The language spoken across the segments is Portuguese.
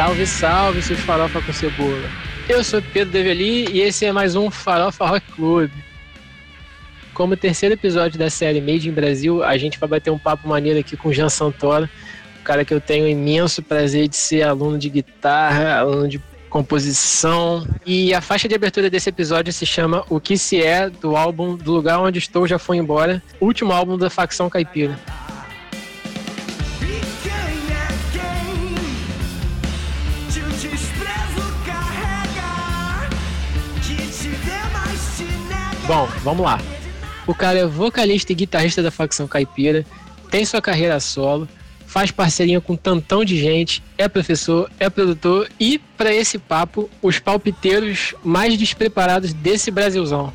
Salve, salve, seus farofa com cebola. Eu sou Pedro Develi e esse é mais um Farofa Rock Club. Como terceiro episódio da série Made in Brasil, a gente vai bater um papo maneiro aqui com o Jean Santoro, um cara que eu tenho imenso prazer de ser aluno de guitarra, aluno de composição. E a faixa de abertura desse episódio se chama O Que Se É, do álbum Do Lugar Onde Estou Já Foi Embora, último álbum da facção caipira. Bom, vamos lá. O cara é vocalista e guitarrista da facção caipira, tem sua carreira solo, faz parceria com um tantão de gente, é professor, é produtor e, para esse papo, os palpiteiros mais despreparados desse Brasilzão.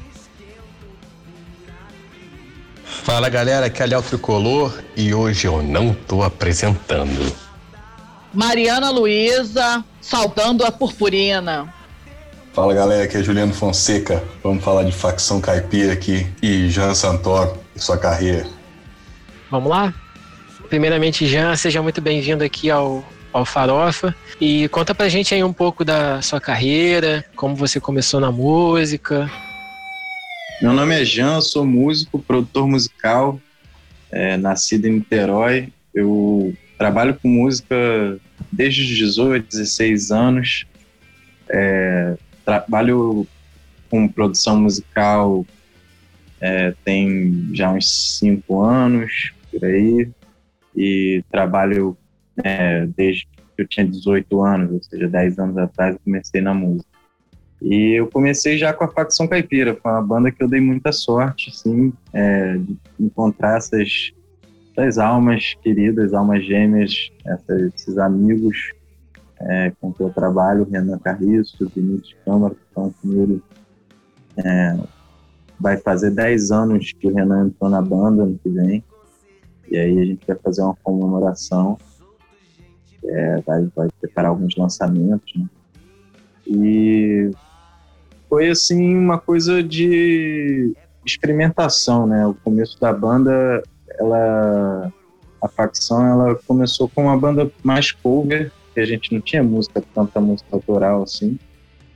Fala galera, aqui é Léo Tricolor e hoje eu não tô apresentando. Mariana Luiza, saltando a purpurina. Fala galera, aqui é Juliano Fonseca. Vamos falar de facção caipira aqui e Jean Santoro e sua carreira. Vamos lá? Primeiramente, Jean, seja muito bem-vindo aqui ao, ao Farofa. E conta pra gente aí um pouco da sua carreira, como você começou na música. Meu nome é Jean, sou músico, produtor musical, é, nascido em Niterói. Eu trabalho com música desde os 18, 16 anos. É, trabalho com produção musical é, tem já uns cinco anos, por aí e trabalho é, desde que eu tinha 18 anos, ou seja, 10 anos atrás eu comecei na música. E eu comecei já com a Facção Caipira, foi uma banda que eu dei muita sorte, assim, é, de encontrar essas, essas almas queridas, almas gêmeas, essas, esses amigos é, com que eu trabalho, Renan Carriço, Vinícius Câmara, que estão comigo. É, vai fazer 10 anos que o Renan entrou na banda ano que vem. E aí a gente vai fazer uma comemoração, é, vai, vai preparar alguns lançamentos, né? E foi assim uma coisa de experimentação, né? O começo da banda, ela a facção, ela começou com uma banda mais cover, que a gente não tinha música tanta música autoral assim.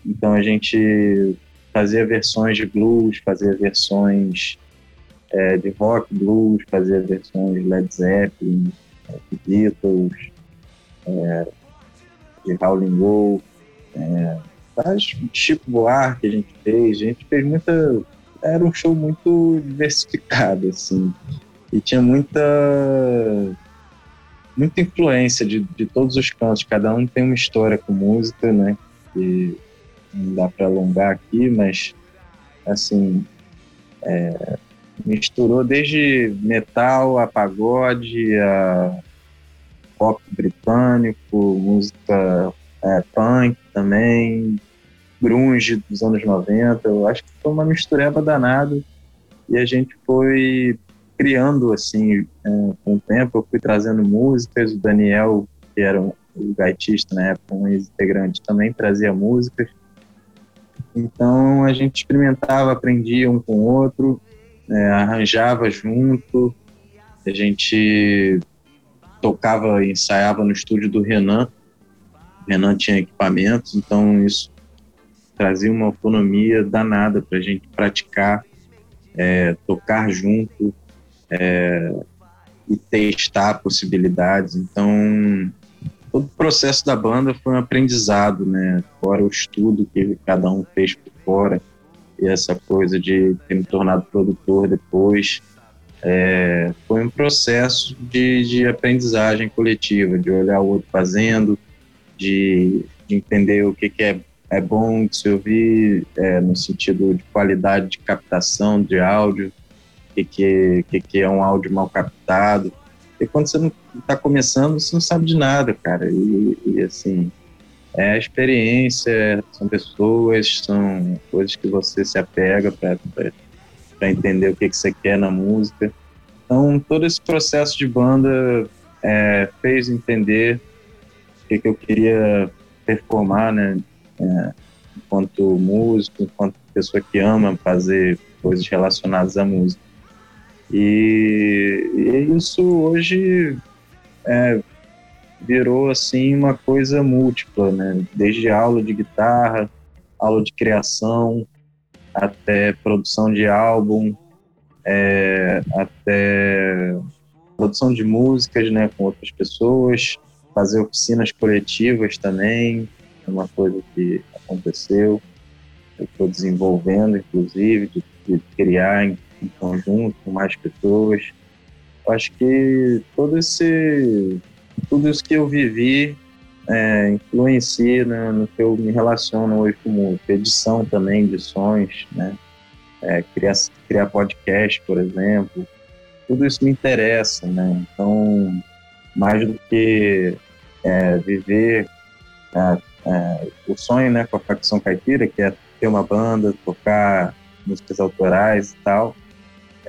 Então a gente fazia versões de blues, fazia versões é, de rock, blues, fazia versões de Led Zeppelin, é, de Beatles, é, de Howlin' Wolf, é, Chico Buarque a gente fez, a gente fez muita... Era um show muito diversificado, assim, e tinha muita muita influência de, de todos os cantos, cada um tem uma história com música, né, que não dá para alongar aqui, mas, assim, é, misturou desde metal a pagode, a rock britânico, música é, punk também, grunge dos anos 90. Eu acho que foi uma mistureba danada. E a gente foi criando assim com o tempo. Eu fui trazendo músicas. O Daniel, que era um, o gaitista na época, um ex-integrante, também trazia músicas. Então a gente experimentava, aprendia um com o outro é, arranjava junto, a gente tocava ensaiava no estúdio do Renan. O Renan tinha equipamentos, então isso trazia uma autonomia danada para a gente praticar, é, tocar junto é, e testar possibilidades. Então, todo o processo da banda foi um aprendizado, né? Fora o estudo que cada um fez por fora e essa coisa de ter me tornado produtor depois. É, foi um processo de, de aprendizagem coletiva, de olhar o outro fazendo, de, de entender o que, que é, é bom de se ouvir é, no sentido de qualidade de captação de áudio, que, que, que, que é um áudio mal captado. E quando você não está começando, você não sabe de nada, cara. E, e assim, é experiência, são pessoas, são coisas que você se apega para entender o que, que você quer na música. Então, todo esse processo de banda é, fez entender o que, que eu queria performar, né? É, enquanto músico, enquanto pessoa que ama fazer coisas relacionadas à música. E, e isso hoje é, virou assim uma coisa múltipla, né? Desde aula de guitarra, aula de criação, até produção de álbum, é, até produção de músicas, né, com outras pessoas, fazer oficinas coletivas também, é uma coisa que aconteceu. Eu estou desenvolvendo, inclusive, de, de criar em, conjunto com mais pessoas. Acho que todo esse, tudo isso que eu vivi é, influencia né, no que eu me relaciono hoje com edição também de sons, né? É, criar, criar podcast, por exemplo, tudo isso me interessa, né? Então, mais do que é, viver o sonho, né, com a facção caipira, que é ter uma banda, tocar músicas autorais e tal,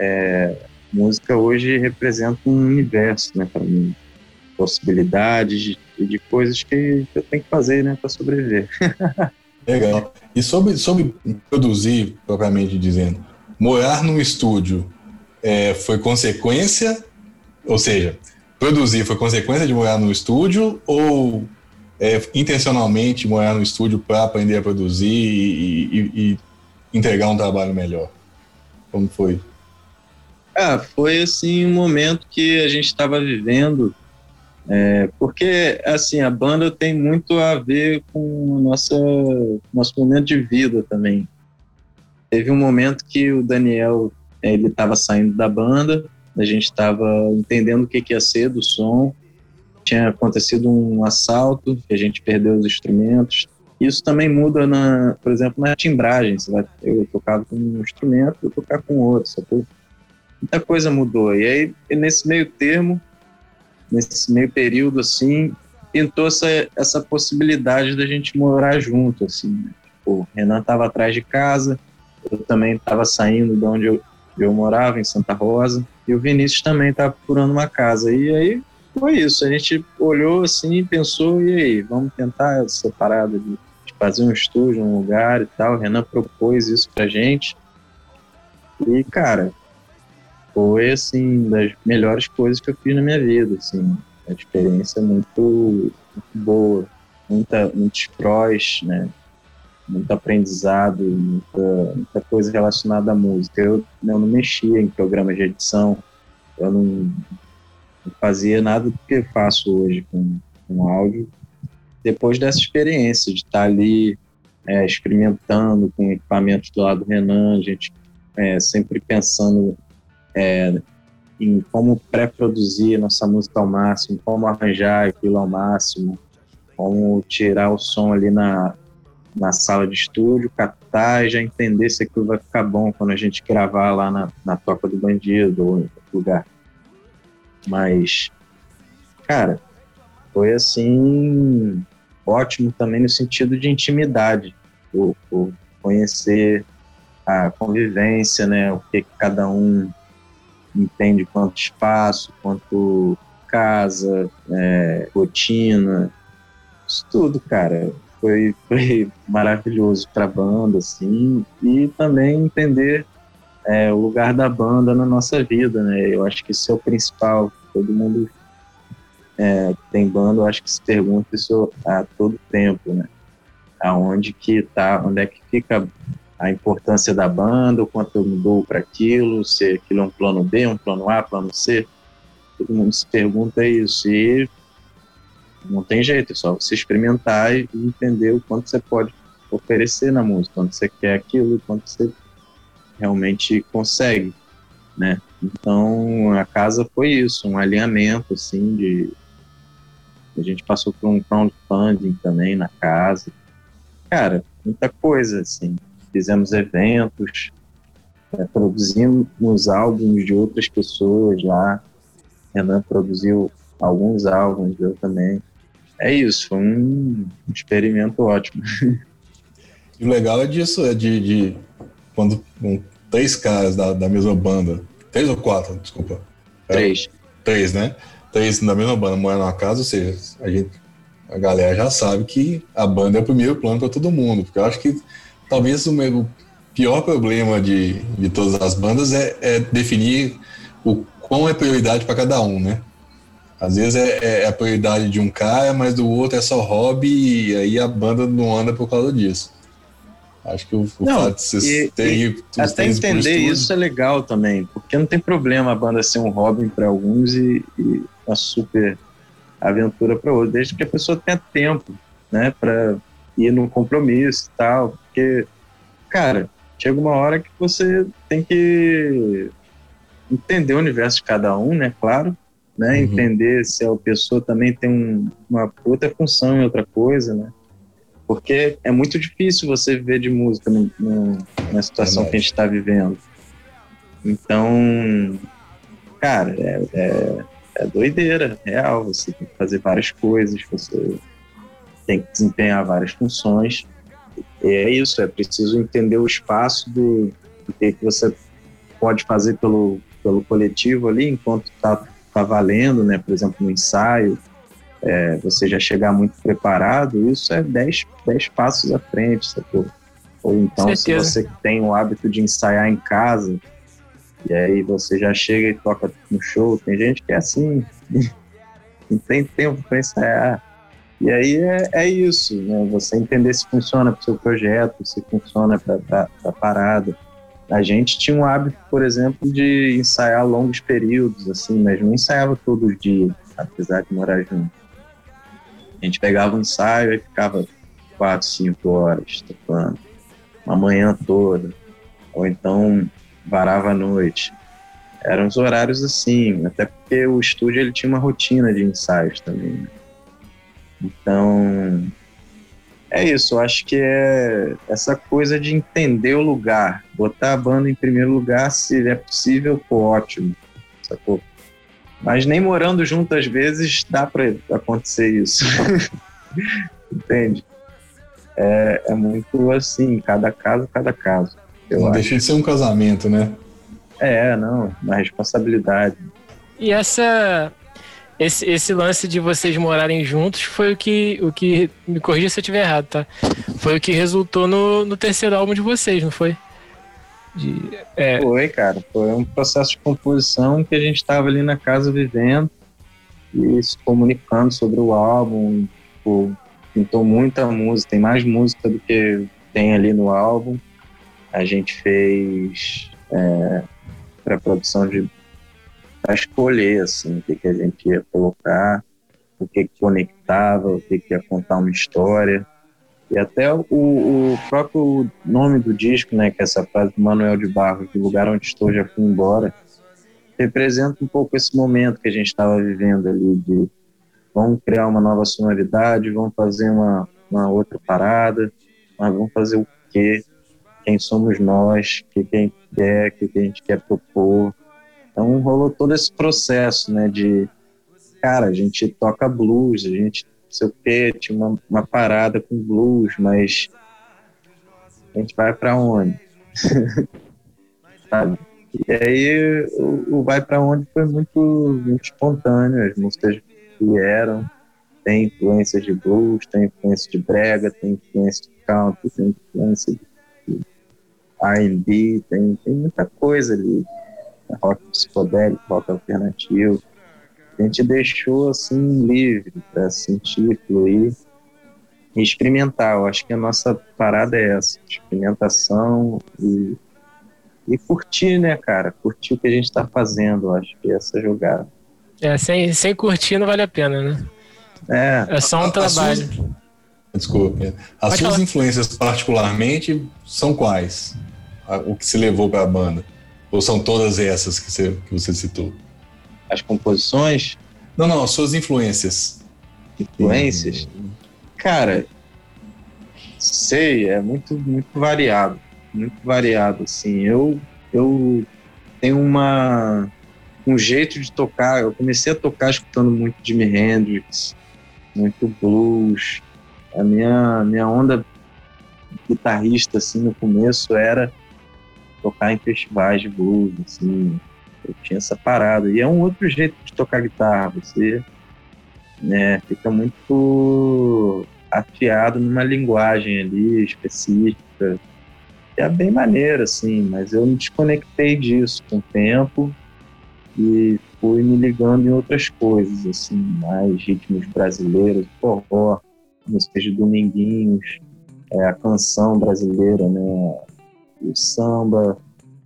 é, música hoje representa um universo, né, para mim, possibilidades de, de coisas que eu tenho que fazer, né, para sobreviver. Legal. E sobre, sobre produzir, propriamente dizendo, morar num estúdio é, foi consequência, ou seja, produzir foi consequência de morar no estúdio ou é, intencionalmente morar no estúdio para aprender a produzir e, e, e, entregar um trabalho melhor? Como foi? Ah, foi assim um momento que a gente estava vivendo, é, porque assim a banda tem muito a ver com o nosso, momento de vida também. Teve um momento que o Daniel ele estava saindo da banda a gente estava entendendo o que, que ia ser do som. Tinha acontecido um assalto, a gente perdeu os instrumentos. Isso também muda, na, por exemplo, na timbragem. Você vai, eu tocava com um instrumento, eu tocar com outro. Sacou? Muita coisa mudou. E aí, nesse meio termo, nesse meio período, assim, pintou essa, essa possibilidade da gente morar junto, assim. Né? Tipo, Renan estava atrás de casa, eu também estava saindo de onde eu, eu morava, em Santa Rosa. E o Vinícius também estava tá procurando uma casa. E aí foi isso. A gente olhou assim, pensou, e aí, vamos tentar essa parada de fazer um estúdio, um lugar e tal. O Renan propôs isso pra gente. E, cara, foi assim, das melhores coisas que eu fiz na minha vida, assim. A experiência muito, muito boa, muita, muitos prós, né? muito aprendizado, muita, muita coisa relacionada à música. Eu, eu não mexia em programas de edição, eu não, fazia nada do que faço hoje com, com áudio. Depois dessa experiência de estar ali é, experimentando com equipamentos do lado do Renan, a gente é, sempre pensando é, em como pré-produzir nossa música ao máximo, como arranjar aquilo ao máximo, como tirar o som ali na, na sala de estúdio, captar e já entender se aquilo vai ficar bom quando a gente gravar lá na, na Toca do Bandido ou em outro lugar. Mas, cara, foi assim ótimo também no sentido de intimidade, conhecer a convivência, né, o que cada um entende quanto espaço, quanto casa, é, rotina, isso tudo, cara foi, foi maravilhoso para a banda, assim, e também entender é, o lugar da banda na nossa vida, né? Eu acho que isso é o principal. Todo mundo é, tem banda, eu acho que se pergunta isso a todo tempo, né? Aonde que tá, onde é que fica a importância da banda, o quanto eu mudou para aquilo, se aquilo é um plano B, um plano A, plano C. Todo mundo se pergunta isso. E não tem jeito, é só você experimentar e entender o quanto você pode oferecer na música, quanto você quer aquilo e quanto você realmente consegue, né? Então a casa foi isso, um alinhamento assim de a gente passou por um crowdfunding também na casa, cara, muita coisa assim. Fizemos eventos, é, produzimos álbuns de outras pessoas lá. Renan produziu alguns álbuns, eu também é isso, foi um experimento ótimo. E o legal é disso, é de, de quando um, três caras da, da mesma banda, três ou quatro, desculpa. É, três. Três, né? Três da mesma banda moram numa casa, ou seja, a gente, a galera já sabe que a banda é o primeiro plano para todo mundo, porque eu acho que talvez o meu pior problema de, de todas as bandas é, é definir o qual é prioridade para cada um, né? Às vezes é, é a prioridade de um cara, mas do outro é só hobby e aí a banda não anda por causa disso. Acho que o, o Não, fato de vocês e- terem os Até entender isso é legal também, porque não tem problema a banda ser um hobby para alguns e, e uma super aventura para outros, desde que a pessoa tenha tempo, né, para ir num compromisso e tal, porque, cara, chega uma hora que você tem que entender o universo de cada um, né, claro, né, Uhum. entender se a pessoa também tem um- uma outra função em outra coisa, né, porque é muito difícil você viver de música no, no, na situação Verdade. que a gente está vivendo. Então, cara, é, é, é doideira, real. Você tem que fazer várias coisas, você tem que desempenhar várias funções. E é isso, é preciso entender o espaço do, do que, que você pode fazer pelo, pelo coletivo ali, enquanto está tá valendo, né? Por exemplo, no ensaio, é, você já chegar muito preparado, isso é 10 dez passos à frente, sacou? Ou então, se você tem o hábito de ensaiar em casa, e aí você já chega e toca no show, tem gente que é assim, não tem tempo para ensaiar. E aí é, é isso, né? Você entender se funciona para o seu projeto, se funciona para a parada. A gente tinha um hábito, por exemplo, de ensaiar longos períodos, assim, mas não ensaiava todos os dias, apesar de morar junto. A gente pegava um ensaio e ficava quatro, cinco horas tocando, uma manhã toda, ou então varava a noite. Eram os horários assim, até porque o estúdio ele tinha uma rotina de ensaios também. né? Então, é isso, eu acho que é essa coisa de entender o lugar, botar a banda em primeiro lugar, se é possível, pô, ótimo, sacou? Mas nem morando junto às vezes dá para acontecer isso. Entende? É, é muito assim, cada caso, cada caso. Eu Não acho. deixa de ser um casamento, né? É, não, uma responsabilidade. E essa. Esse, esse lance de vocês morarem juntos foi o que. O que me corrija se eu estiver errado, tá? Foi o que resultou no, no terceiro álbum de vocês, não foi? De, é, Foi, cara, foi um processo de composição que a gente estava ali na casa vivendo e se comunicando sobre o álbum. Tipo, pintou muita música, tem mais música do que tem ali no álbum. A gente fez é, pré-produção de para escolher assim, o que, que a gente ia colocar, o que, que conectava, o que, que ia contar uma história. E até o, o próprio nome do disco, né, que é essa frase do Manuel de Barros, do lugar onde estou já fui embora, representa um pouco esse momento que a gente estava vivendo ali de vamos criar uma nova sonoridade, vamos fazer uma, uma outra parada, mas vamos fazer o quê? Quem somos nós? O que, que a gente quer? O que, que a gente quer propor? Então rolou todo esse processo, né, de cara, a gente toca blues, a gente sei o quê, tinha uma, uma parada com blues, mas a gente vai para onde? E aí o, o vai para onde foi muito, muito espontâneo, as músicas vieram, tem influências de blues, tem influência de brega, tem influência de country, tem influência de R&B, tem, tem muita coisa ali, rock psicodélico, rock alternativo, a gente deixou assim livre para sentir, fluir e experimentar. Eu acho que a nossa parada é essa, experimentação e, e curtir, né, cara? Curtir o que a gente está fazendo. Eu acho que é essa jogada. é, sem, sem curtir não vale a pena, né? É, É só um trabalho. Desculpe. As Pode suas falar. influências, particularmente, são quais? O que se levou para a banda? Ou são todas essas que você, que você citou? as composições, Não, não, as suas influências. influências, cara, sei, é muito, muito variado, muito variado, assim, eu, eu tenho uma, um jeito de tocar, eu comecei a tocar escutando muito Jimi Hendrix, muito blues, a minha, minha onda guitarrista, assim, no começo era tocar em festivais de blues, assim, eu tinha essa parada, e é um outro jeito de tocar guitarra, você né, fica muito afiado numa linguagem ali específica. É bem maneiro, assim, mas eu me desconectei disso com o tempo e fui me ligando em outras coisas, assim, mais ritmos brasileiros, forró, músicas de dominguinhos, é, a canção brasileira, né, o samba,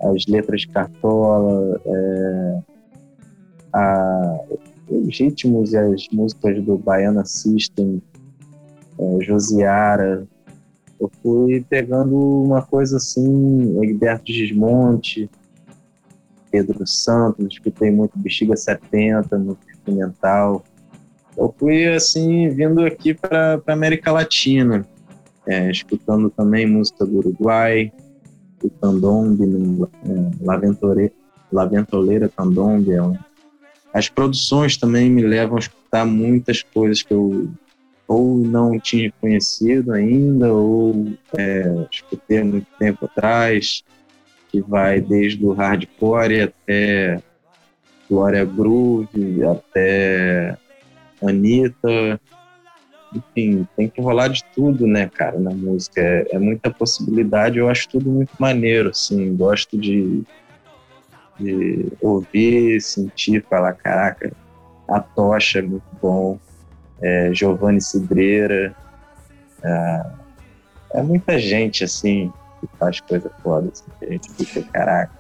as letras de cartola, é, a, os ritmos e as músicas do Baiana System, é, Josiara. Eu fui pegando uma coisa assim, Egberto Gismonte, Pedro Santos, tem muito Bexiga 70, muito experimental. Eu fui assim, vindo aqui para a América Latina, é, escutando também música do Uruguai, do Candombe, é, Laventoleira Candombe, é um as produções também me levam a escutar muitas coisas que eu ou não tinha conhecido ainda, ou é, escutei muito tempo atrás, que vai desde o hardcore até Glória Groove, até Anitta. Enfim, tem que rolar de tudo, né, cara, na música. É, é muita possibilidade, eu acho tudo muito maneiro, assim. Gosto de de ouvir, sentir, falar, caraca, a tocha é muito bom, é, Giovanni Cidreira, é, é, muita gente assim que faz coisa foda, assim, que a gente fica, caraca.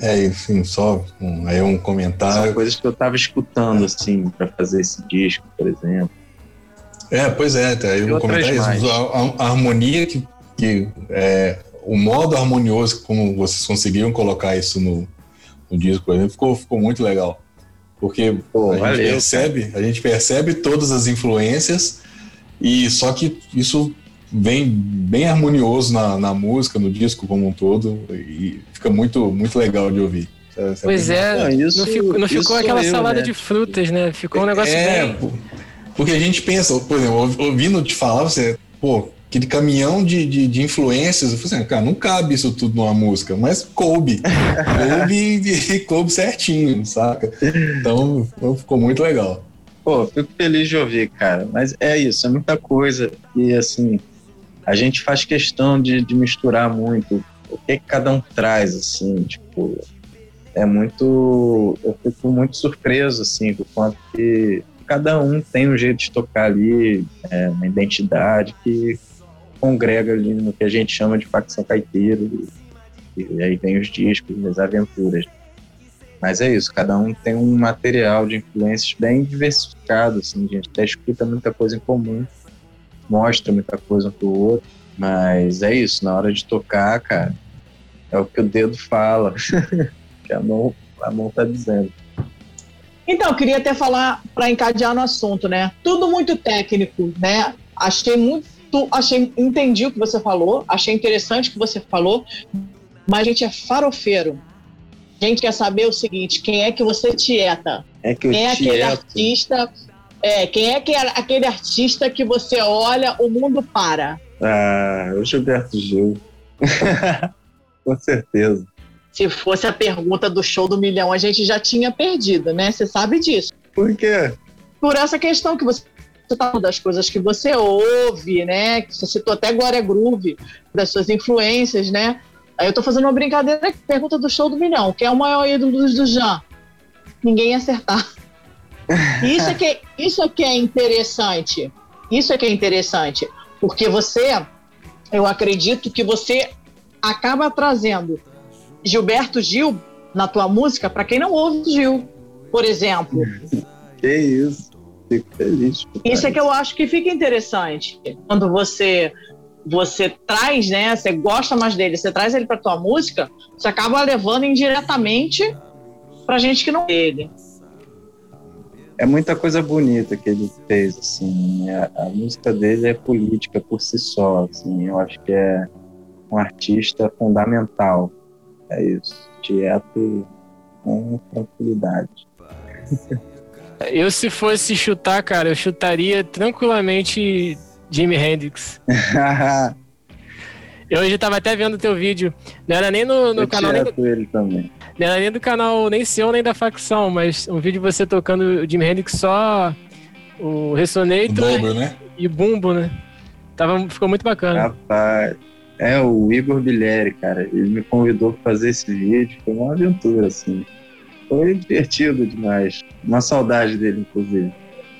É, enfim, só um, aí um comentário. São coisas que eu tava escutando, assim, para fazer esse disco, por exemplo. É, pois é, tá, aí um comentário, a, a, harmonia que, que é, o modo harmonioso como vocês conseguiram colocar isso no, no disco, por exemplo, ficou, ficou muito legal. Porque Pô, a, valeu, gente percebe, a gente percebe todas as influências e só que isso vem bem harmonioso na, na música, no disco como um todo e fica muito, muito legal de ouvir. Pois é, não, isso, não ficou, não ficou aquela eu, salada né? de frutas, né? Ficou um negócio é, bem... Porque a gente pensa, por exemplo, ouvindo te falar, você, pô, aquele caminhão de, de, de, influências. Eu falei assim, cara, não cabe isso tudo numa música, mas coube. coube e, coube certinho, saca? Então ficou muito legal. Pô, fico feliz de ouvir, cara. Mas é isso, é muita coisa. E assim, a gente faz questão de, de misturar muito o que, que cada um traz, assim, tipo. É muito. Eu fico muito surpreso, assim, com o quanto que cada um tem um jeito de tocar ali, é, uma identidade que congrega ali no que a gente chama de facção caipiro. E, e aí vem os discos, as aventuras. Mas é isso, cada um tem um material de influências bem diversificado, assim, a gente até escuta muita coisa em comum, mostra muita coisa um pro outro, mas é isso, na hora de tocar, cara, é o que o dedo fala, que a mão, a mão tá dizendo. Então, eu queria até falar, para encadear no assunto, né? Tudo muito técnico, né? Achei muito achei, entendi o que você falou, achei interessante o que você falou, mas a gente é farofeiro. A gente quer saber o seguinte: quem é que você tieta? É que quem é aquele artista? É, quem é que é aquele artista que você olha, o mundo para? Ah, o Gilberto Gil. Com certeza. Se fosse a pergunta do show do milhão, a gente já tinha perdido, né? Você sabe disso. Por quê? Por essa questão que você tá das coisas que você ouve, né? Que você citou até Glória Groove, das suas influências, né? Aí eu tô fazendo uma brincadeira, pergunta do show do milhão, quem é o maior ídolo do Jean? Ninguém ia acertar. Isso é, que, é, isso é que é interessante. Isso é que é interessante. Porque você, eu acredito que você acaba trazendo Gilberto Gil na tua música para quem não ouve Gil, por exemplo. Que isso fico feliz. Isso é que eu acho que fica interessante. Quando você você traz, né? Você gosta mais dele, você traz ele para tua música, você acaba levando indiretamente pra gente que não é ele. É muita coisa bonita que ele fez, assim. A, a, música dele é política por si só, assim. Eu acho que é um artista fundamental. É isso. Tieto com tranquilidade. Eu, se fosse chutar, cara, eu chutaria tranquilamente Jimi Hendrix. eu hoje tava até vendo teu vídeo. Não era nem no, no canal. Nem do, ele também. Não era nem do canal, nem seu, nem da facção, mas um vídeo de você tocando o Jimi Hendrix só o Ressonator o né? e o Bumbo, né? Tava, ficou muito bacana. Rapaz, é o Igor Bilheri, cara. Ele me convidou pra fazer esse vídeo. Foi uma aventura, assim foi divertido demais. Uma saudade dele, inclusive.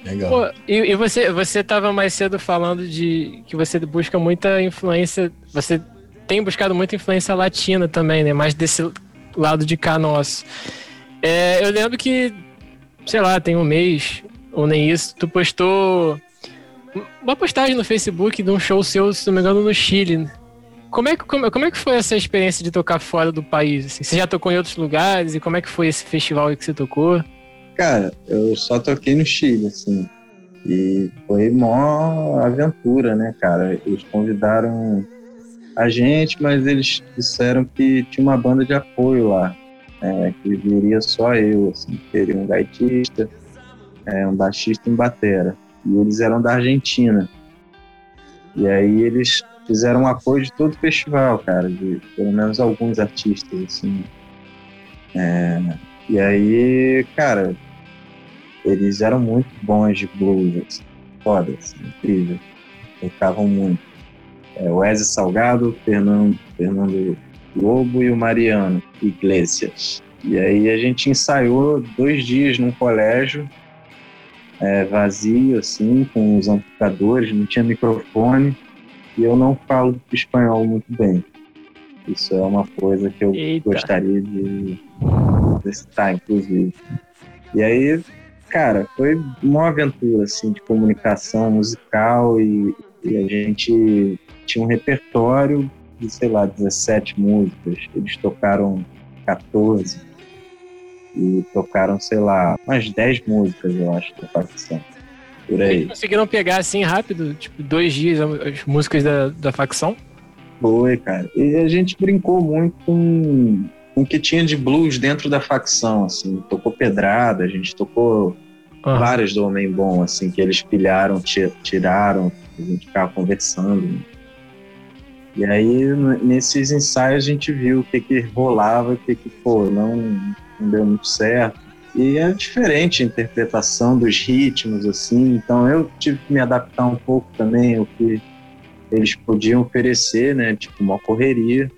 Legal. Pô, e, e você, você tava mais cedo falando de que você busca muita influência. Você tem buscado muita influência latina também, né? Mais desse lado de cá nosso. É, eu lembro que, sei lá, tem um mês, ou nem isso, tu postou uma postagem no Facebook de um show seu, se não me engano, no Chile. Como é que, como, como é que foi essa experiência de tocar fora do país? assim? Você já tocou em outros lugares? E como é que foi esse festival que você tocou? Cara, eu só toquei no Chile, assim. E foi mó aventura, né, cara? Eles convidaram a gente, mas eles disseram que tinha uma banda de apoio lá. é, que viria só eu, assim. Teria um gaitista, é, um baixista e um batera. E eles eram da Argentina. E aí eles fizeram apoio de todo o festival, cara. De pelo menos alguns artistas, assim. É, e aí, cara, eles eram muito bons de blues, assim, foda, assim, incrível. Tocavam muito. É, o Wesley Salgado, Fernando, Fernando Lobo e o Mariano Iglesias. E aí a gente ensaiou dois dias num colégio é, vazio, assim, com os amplificadores, não tinha microfone, e eu não falo espanhol muito bem. Isso é uma coisa que eu Eita. gostaria de citar, inclusive. E aí, cara, foi uma aventura, assim, de comunicação musical e, e a gente tinha um repertório de, sei lá, 17 músicas. Eles tocaram 14 e tocaram, sei lá, umas 10 músicas, eu acho, da facção. Por aí. Conseguiram pegar assim rápido, tipo, dois dias as músicas da, da facção? Foi, cara. E a gente brincou muito com, com o que tinha de blues dentro da facção, assim. Tocou pedrada, a gente tocou várias do Homem Bom, assim, que eles pilharam, ti- tiraram, a gente ficava conversando. E aí, nesses ensaios, a gente viu o que que rolava, o que que, pô, não, não deu muito certo. E é diferente a interpretação dos ritmos, assim, então eu tive que me adaptar um pouco também ao que eles podiam oferecer, né, tipo, uma correria.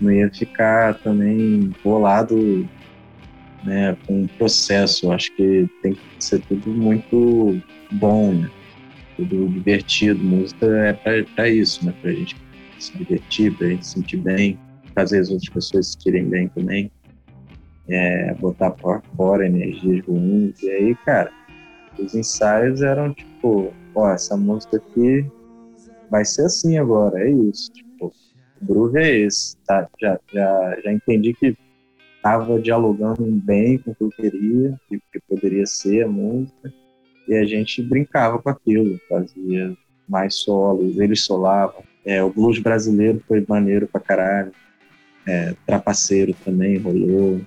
Não ia ficar também bolado né, com o processo. Acho que tem que ser tudo muito bom, né? Tudo divertido. Música é pra isso, né? Pra gente se divertir, pra gente se sentir bem, fazer as outras pessoas se sentirem bem também. É, botar pra fora energias ruins. E aí, cara, os ensaios eram tipo, ó, essa música aqui vai ser assim agora, é isso. Tipo, o groove é esse, tá? Já, já, já entendi que estava dialogando bem com o que eu queria, o que poderia ser a música, e a gente brincava com aquilo, fazia mais solos, eles solavam. É, o blues brasileiro foi maneiro pra caralho, é, Trapaceiro também rolou.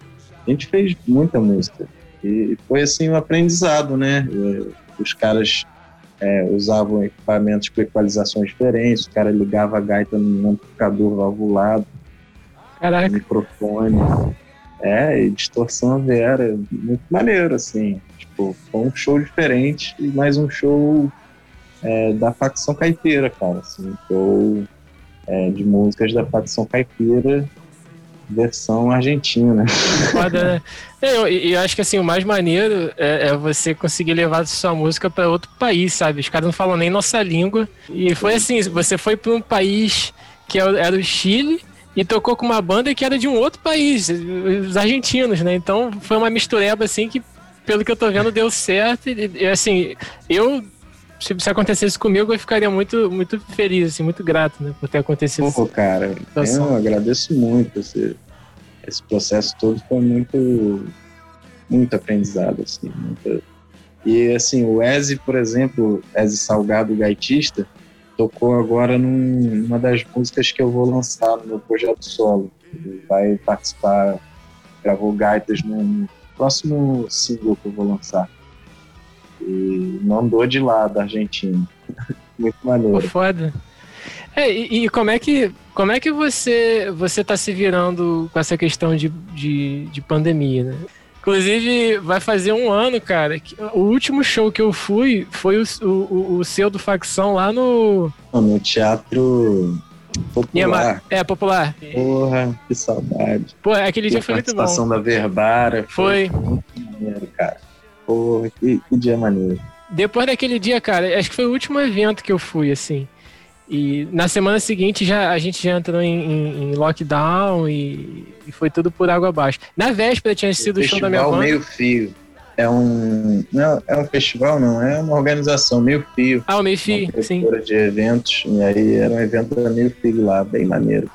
A gente fez muita música, e foi assim um aprendizado, né? Os caras é, usavam equipamentos com equalizações diferentes, o cara ligava a gaita num amplificador valvulado, Caraca. microfone. É, e distorção Vera, muito maneiro, assim. Tipo, foi um show diferente e mais um show é, da facção caipira, cara. Assim, show é, de músicas da facção caipira, versão argentina. Foda, né? É, eu- E eu, acho que assim, o mais maneiro é, é você conseguir levar sua música para outro país, sabe? Os caras não falam nem nossa língua. E foi assim, você foi para um país que era era o Chile e tocou com uma banda que era de um outro país, os argentinos, né? Então foi uma mistureba assim que, pelo que eu tô vendo, deu certo. E, assim, eu. Se, se acontecesse comigo, eu ficaria muito, muito feliz, assim, muito grato, né? Por ter acontecido. Pô, cara, eu agradeço muito esse, esse processo todo, foi muito, muito aprendizado, assim, muito... E, assim, o Eze, por exemplo, Eze Salgado, gaitista, tocou agora num, numa das músicas que eu vou lançar no meu projeto solo. Ele vai participar, gravou gaitas no próximo single que eu vou lançar. E não andou de lá, da Argentina. Muito Pô, maneiro. foda. É, e, e como é que como é que você você tá se virando com essa questão de, de, de pandemia, né? Inclusive, vai fazer um ano, cara. que o último show que eu fui foi o, o, o seu do facção lá no. No teatro Popular. É, popular. Porra, que saudade. Pô, aquele E dia a foi muito participação bom. da Verbara. Foi. muito maneiro, cara. Porra, que, que dia maneiro. Depois daquele dia, cara, acho que foi o último evento que eu fui, assim. E na semana seguinte já, a gente já entrou em, em- em lockdown e, e foi tudo por água abaixo. Na véspera tinha sido o show da minha banda. Meio Fio. É um. Não é um festival, não. É uma organização, Meio Fio. Ah, o uma Mefi, sim. de eventos. E aí era um evento da Meio Fio lá, bem maneiro.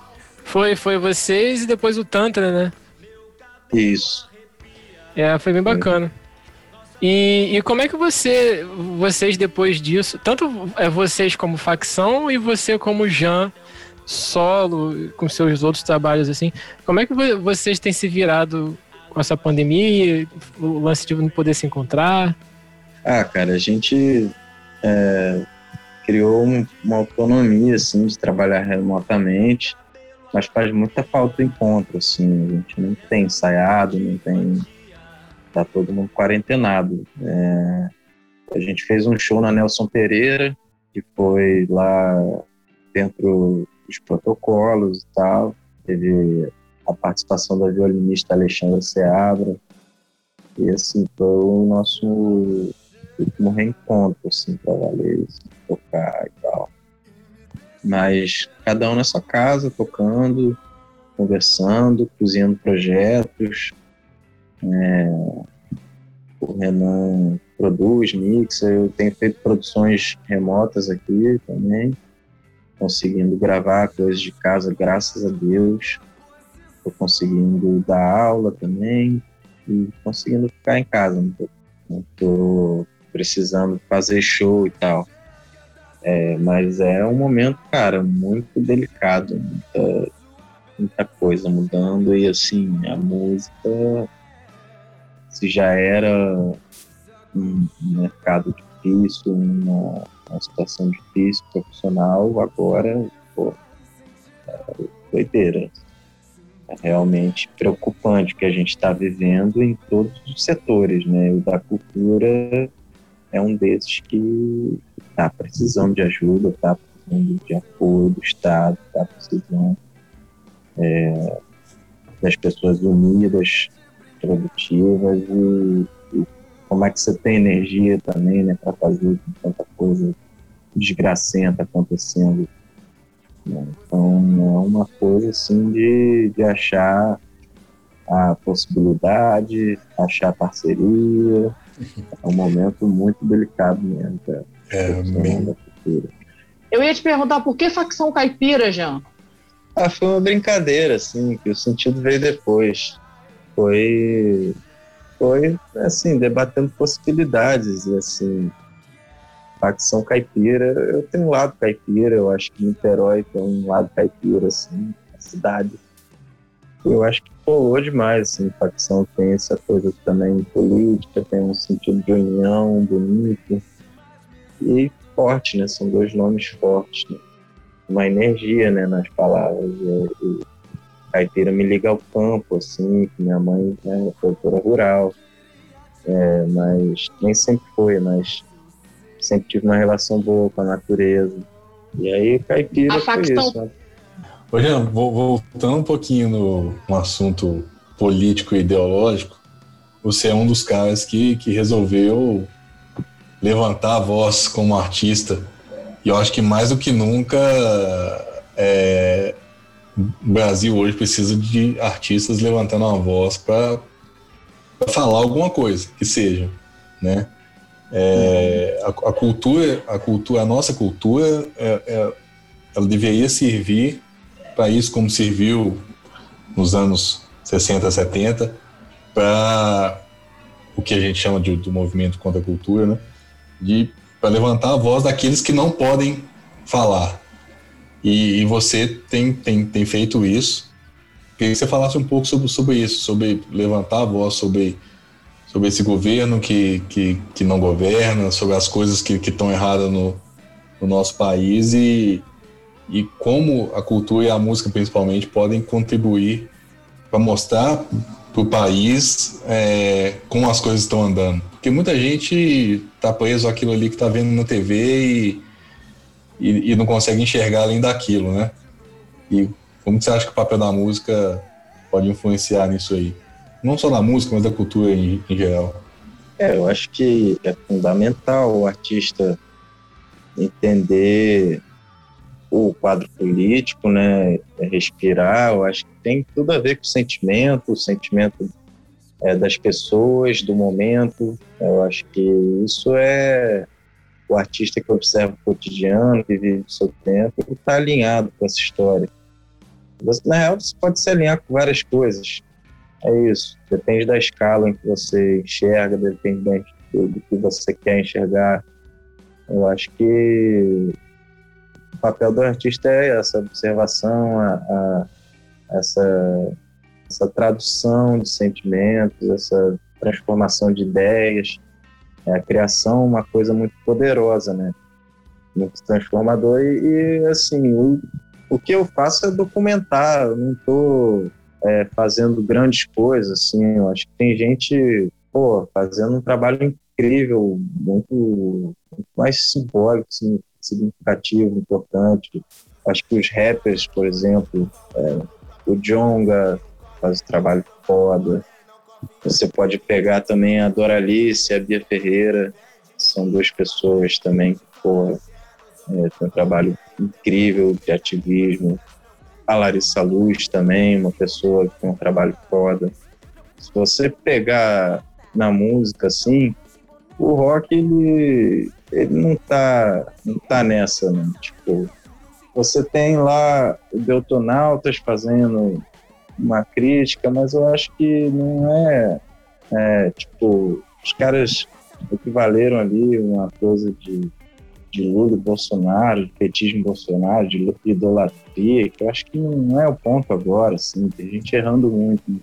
Foi, foi vocês e depois o Tantra, né? Isso. É, foi bem bacana. E, e como é que você, vocês depois disso, tanto é vocês como facção e você como Jean solo, com seus outros trabalhos assim, como é que vo- vocês têm se virado com essa pandemia, o lance de não poder se encontrar? Ah, cara, a gente é, criou um- uma autonomia, assim, de trabalhar remotamente, mas faz muita falta o encontro, assim, a gente não tem ensaiado, não tem... Tá todo mundo quarentenado. É, a gente fez um show na Nelson Pereira, que foi lá dentro dos protocolos e tal, teve a participação da violinista Alexandra Seabra, e assim, foi o nosso último reencontro, assim, pra valer, assim, tocar e tal. Mas cada um na sua casa, tocando, conversando, cozinhando projetos. É, o Renan produz, mixa, eu tenho feito produções remotas aqui também, conseguindo gravar coisas de casa, graças a Deus. Estou conseguindo dar aula também e conseguindo ficar em casa. Não tô, precisando fazer show e tal. É, mas é um momento, cara, muito delicado, muita, muita coisa mudando e assim, a música já era um um mercado difícil, uma, uma situação difícil, profissional, agora, pô, é doideira. É realmente preocupante o que a gente está vivendo em todos os setores, né? O da cultura é um desses que está precisando de ajuda, está precisando de apoio do Estado, está precisando é, das pessoas unidas, produtivas e, e como é que você tem energia também, né, para fazer tanta coisa desgracenta acontecendo. né? Então é uma coisa assim de, de achar a possibilidade, achar parceria. É um momento muito delicado mesmo para É, da cultura. Eu ia te perguntar por que facção caipira, Jean? Ah, foi uma brincadeira, assim, que o sentido veio depois. Foi, foi assim, debatendo possibilidades, e assim, facção caipira, eu tenho um lado caipira, eu acho que Niterói tem um lado caipira, assim, a cidade. Eu acho que colou demais, assim, facção tem essa coisa também política, tem um sentido de união bonito e forte, né? São dois nomes fortes, né? uma energia né, nas palavras. E, e caipira me liga ao campo, assim, que minha mãe né, é produtora rural, é, mas nem sempre foi, mas sempre tive uma relação boa com a natureza. E aí caipira A foi facção- isso. né? Ô, Jean, vo- voltando um pouquinho no, no assunto político e ideológico, você é um dos caras que, que resolveu levantar a voz como artista. E eu acho que mais do que nunca é, o Brasil hoje precisa de artistas levantando uma voz para falar alguma coisa que seja, né? É, a, a cultura, a cultura, a nossa cultura, é- é- ela deveria servir para isso como serviu nos anos 60, 70, para o que a gente chama de, do movimento contra a cultura, né? De para levantar a voz daqueles que não podem falar. E, e você tem, tem, tem feito isso. Queria que você falasse um pouco sobre, sobre isso, sobre levantar a voz, sobre, sobre esse governo que, que, que não governa, sobre as coisas que estão erradas no, no nosso país e, e como a cultura e a música, principalmente, podem contribuir para mostrar para o país é, como as coisas estão andando. Porque muita gente está preso àquilo ali que está vendo na TV e, e, e não consegue enxergar além daquilo, né? E como você acha que o papel da música pode influenciar nisso aí? Não só na música, mas da cultura em, em geral. É, eu acho que é fundamental o artista entender o quadro político, né, é respirar, eu acho que tem tudo a ver com o sentimento, o sentimento é, das pessoas, do momento, eu acho que isso é o artista que observa o cotidiano, que vive o seu tempo, está alinhado com essa história. Na real, você pode se alinhar com várias coisas, é isso, depende da escala em que você enxerga, depende do, do que você quer enxergar, eu acho que o papel do artista é essa observação, a, a, essa, essa tradução de sentimentos, essa transformação de ideias. É a criação uma coisa muito poderosa, né? Muito transformador e, e assim, o, o que eu faço é documentar, eu não estou é, fazendo grandes coisas, assim, eu acho que tem gente, pô, fazendo um trabalho incrível, muito, muito mais simbólico, significativo, importante. Acho que os rappers, por exemplo, é, o Jonga faz um trabalho foda. Você pode pegar também a Doralice e a Bia Ferreira, são duas pessoas também que é, um trabalho incrível de ativismo. A Larissa Luz também, uma pessoa que tem um trabalho foda. Se você pegar na música, assim, o rock ele, ele não tá não tá nessa, né? Tipo, você tem lá o Deltonautas fazendo uma crítica, mas eu acho que não é, é tipo, os caras equivaleram ali uma coisa de, de Lula e Bolsonaro, de petismo Bolsonaro, de idolatria, que eu acho que não é o ponto agora, assim, tem gente errando muito no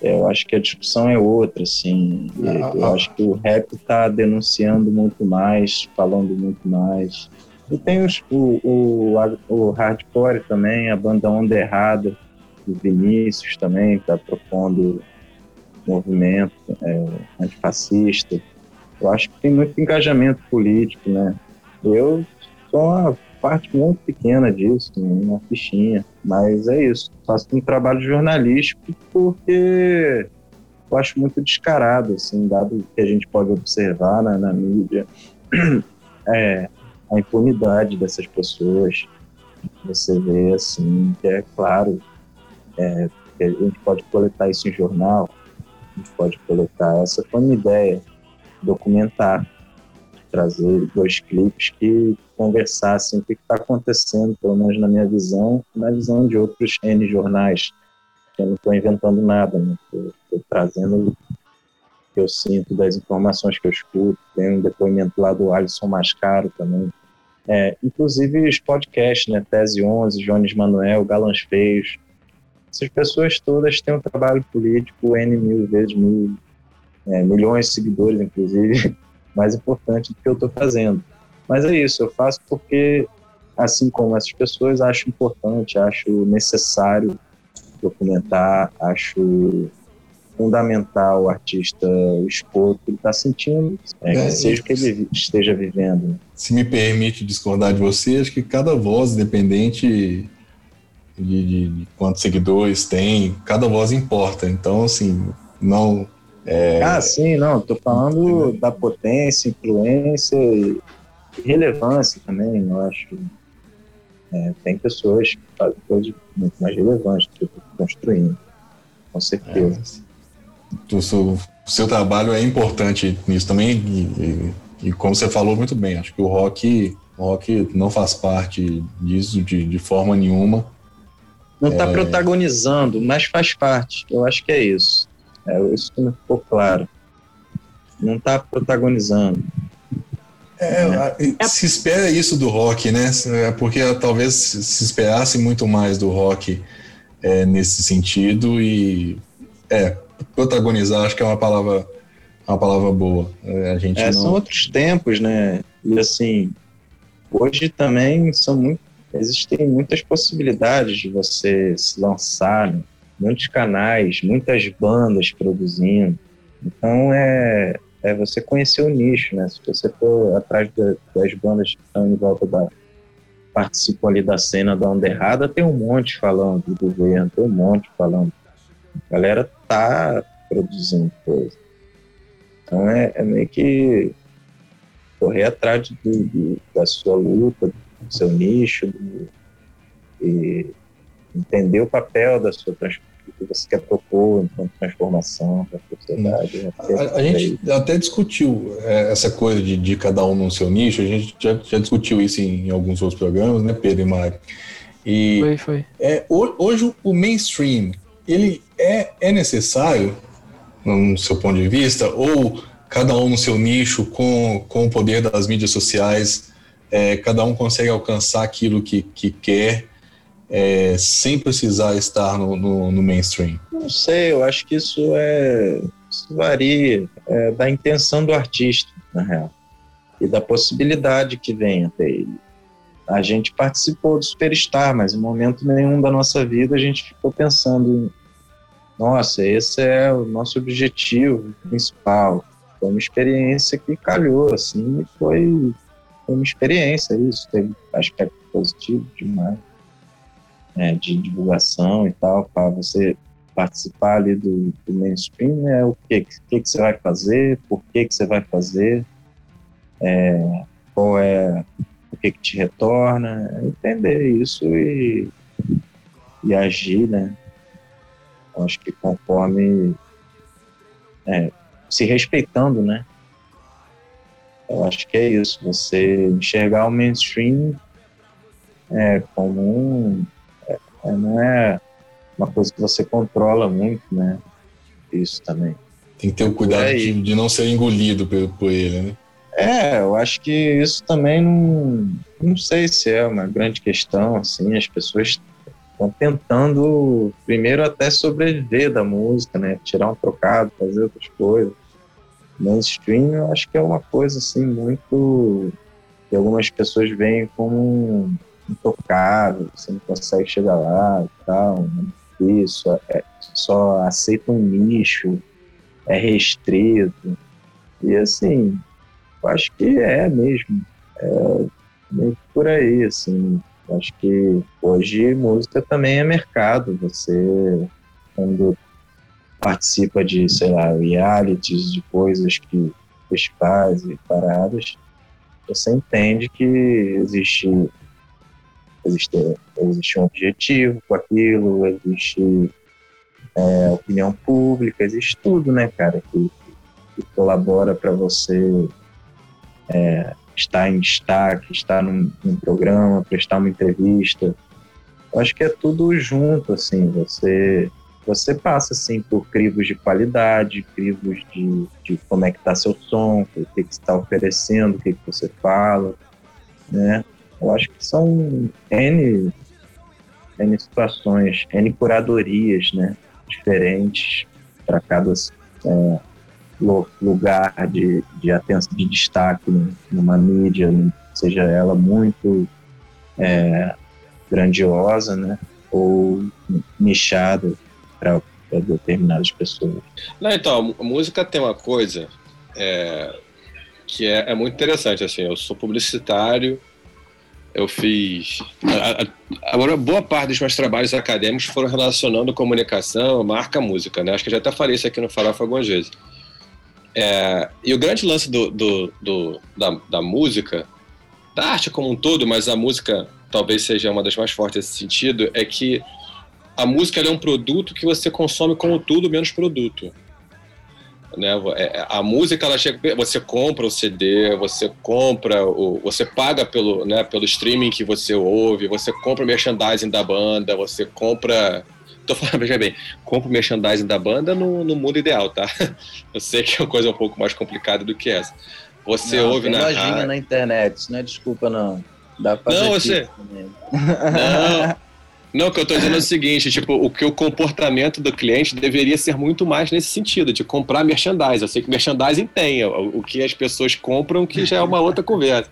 eu acho que a discussão é outra, assim. eu acho que o rap está denunciando muito mais, falando muito mais. E tem os, o, o, o hardcore também, a banda Onda Errada, o Vinícius também, está propondo movimento é, antifascista. Eu acho que tem muito engajamento político, né? Eu sou uma parte muito pequena disso, uma fichinha. Mas é isso. Faço um trabalho jornalístico porque eu acho muito descarado, assim, dado que a gente pode observar na, na mídia, é, a impunidade dessas pessoas. Você vê, assim, que é claro é, a gente pode coletar isso em jornal, a gente pode coletar. Essa foi uma ideia, documentar trazer dois clipes que conversassem o que está acontecendo, pelo menos na minha visão, na visão de outros N jornais. Eu não estou inventando nada, né? Estou trazendo o que eu sinto das informações que eu escuto. Tem um depoimento lá do Alisson Mascaro também. É, inclusive os podcasts, né? Tese 11, Jones Manuel, Galãs Feios. Essas pessoas todas têm um trabalho político N mil vezes mil, é, milhões de seguidores, inclusive mais importante do que eu estou fazendo. Mas é isso, eu faço porque, assim como essas pessoas, acho importante, acho necessário documentar, acho fundamental o artista expor o que ele está sentindo, é, é, seja o que ele esteja vivendo. Se me permite discordar de você, acho que cada voz, independente de, de, de quantos seguidores tem, cada voz importa. Então, assim, não é... Ah, sim, não, estou falando da potência, influência e relevância também, eu acho. É, tem pessoas que fazem coisas muito mais relevantes do que eu construindo, com certeza. É, o, seu, seu trabalho é importante nisso também, e, e, e, como você falou muito bem, acho que o rock, o rock não faz parte disso de, de forma nenhuma. Não está é... protagonizando, mas faz parte, eu acho que é isso. É, isso não ficou claro. Não está protagonizando. É, se espera isso do rock, né? É porque talvez se esperasse muito mais do rock é, nesse sentido e é protagonizar acho que é uma palavra uma palavra boa. É, a gente é, não... São outros tempos, né? E assim, hoje também são muito, existem muitas possibilidades de você se lançar. Né? muitos canais, muitas bandas produzindo. Então é, é você conhecer o nicho, né? Se você for atrás das bandas que estão em volta da, participam ali da cena da onda errada, tem um monte falando do governo, tem um monte falando. A galera tá produzindo coisa. Então é, é meio que correr atrás do, do, da sua luta, do seu nicho, do, e entender o papel da sua que você quer propor enquanto transformação para a sociedade. A, a gente até discutiu é, essa coisa de, de, cada um no seu nicho, a gente já, já discutiu isso em, em, alguns outros programas, né, Pedro e Mário? E foi, foi. É, hoje o mainstream, ele é, é necessário, no seu ponto de vista, ou cada um no seu nicho, com, com o poder das mídias sociais, é, cada um consegue alcançar aquilo que, que quer, é, sem precisar estar no, no, no, mainstream? Não sei, eu acho que isso é isso varia é, da intenção do artista, na real, e da possibilidade que vem até ele. A gente participou do Superstar, mas em momento nenhum da nossa vida a gente ficou pensando, nossa, esse é o nosso objetivo principal. Foi uma experiência que calhou, assim, foi, foi uma experiência isso, teve aspecto positivo demais né, de divulgação e tal, para você participar ali do, do mainstream, né, o que, que, que você vai fazer, por que, que você vai fazer, é, qual é o que, que te retorna, é entender isso e, e agir, né? Acho que conforme é, se respeitando, né? Eu acho que é isso, você enxergar o mainstream é, como um, é, não é uma coisa que você controla muito, né? Isso também. Tem que ter o cuidado é, de, de, não ser engolido por, por ele, né? É, eu acho que isso também não, não sei se é uma grande questão, assim, as pessoas estão tentando primeiro até sobreviver da música, né? Tirar um trocado, fazer outras coisas. Mainstream eu acho que é uma coisa assim muito que algumas pessoas veem como intocável, você não consegue chegar lá e tal, né? isso, é, só aceita um nicho, é restrito. E assim, eu acho que é mesmo, é meio por aí, assim. Eu acho que hoje música também é mercado, você quando participa de, sei lá, realities, de coisas que festivais e paradas, você entende que existe existe, existe um objetivo com aquilo, existe é, opinião pública, existe tudo, né, cara, que, que colabora para você é, estar em destaque, estar num, num, programa, prestar uma entrevista. Eu acho que é tudo junto, assim, você você passa assim por crivos de qualidade, crivos de, de como é que está seu som, o que, está oferecendo, o que, que você fala, né? Eu acho que são N, N situações, N curadorias, né? Diferentes para cada é, lugar de, de atenção, de destaque numa mídia, seja ela muito é, grandiosa, né? Ou nichada para determinadas pessoas. Não, então, a música tem uma coisa é, que é, é, muito interessante. Assim, eu sou publicitário eu fiz. Agora, boa parte dos meus trabalhos acadêmicos foram relacionando comunicação, marca, música, né? Acho que já até falei isso aqui no Farofa algumas vezes. É, e o grande lance do, do, do da, da, música, da arte como um todo, mas a música talvez seja uma das mais fortes nesse sentido, é que a música é um produto que você consome como tudo menos produto. Né? É, é, a música ela chega, você compra o CD, você compra o, você paga pelo, né, pelo streaming que você ouve, você compra o merchandising da banda, você compra tô falando, veja bem, compra o merchandising da banda no, no mundo ideal, tá? Eu sei que é uma coisa um pouco mais complicada do que essa. Você não, ouve na lojinha na internet, não é desculpa não. Dá pra não, você. Não. Não, o que eu estou dizendo é o seguinte, tipo, o que o comportamento do cliente deveria ser muito mais nesse sentido, de comprar merchandising. Eu sei que merchandising tem, o, o que as pessoas compram que já é uma outra conversa.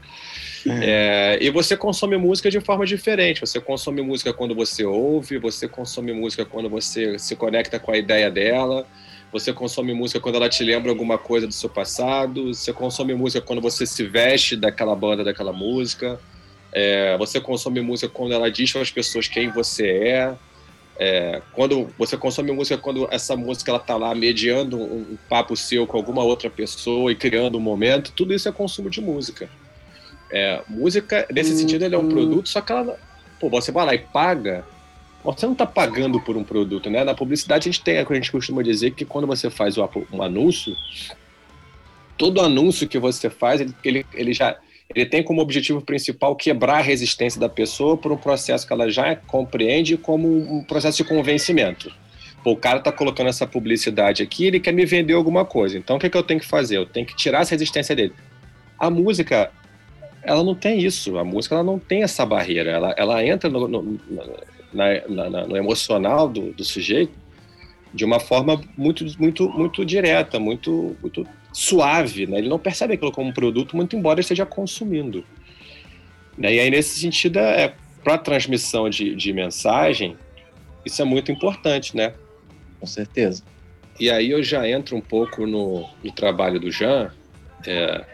É, e você consome música de forma diferente. Você consome música quando você ouve, você consome música quando você se conecta com a ideia dela, você consome música quando ela te lembra alguma coisa do seu passado, você consome música quando você se veste daquela banda, daquela música. É, você consome música quando ela diz para as pessoas quem você é. é. quando você consome música quando essa música ela tá lá mediando um, um, papo seu com alguma outra pessoa e criando um momento. Tudo isso é consumo de música. É, música, nesse uhum. sentido, é um produto, só que ela, pô, você vai lá e paga. Você não está pagando por um produto, né? Na publicidade a gente tem, a gente costuma dizer que quando você faz um anúncio, todo anúncio que você faz, ele, ele, ele já ele tem como objetivo principal quebrar a resistência da pessoa por um processo que ela já compreende como um processo de convencimento. Pô, o cara está colocando essa publicidade aqui, ele quer me vender alguma coisa. Então o que, é que eu tenho que fazer? Eu tenho que tirar essa resistência dele. A música, ela não tem isso. A música ela não tem essa barreira. Ela, ela entra no, no, na, na, no emocional do, do sujeito de uma forma muito, muito, muito direta, muito, muito suave, né? Ele não percebe aquilo como um produto, muito embora esteja consumindo. E aí, nesse sentido, é, para a transmissão de, de mensagem, isso é muito importante, né? Com certeza. E aí eu já entro um pouco no, no trabalho do Jean. É,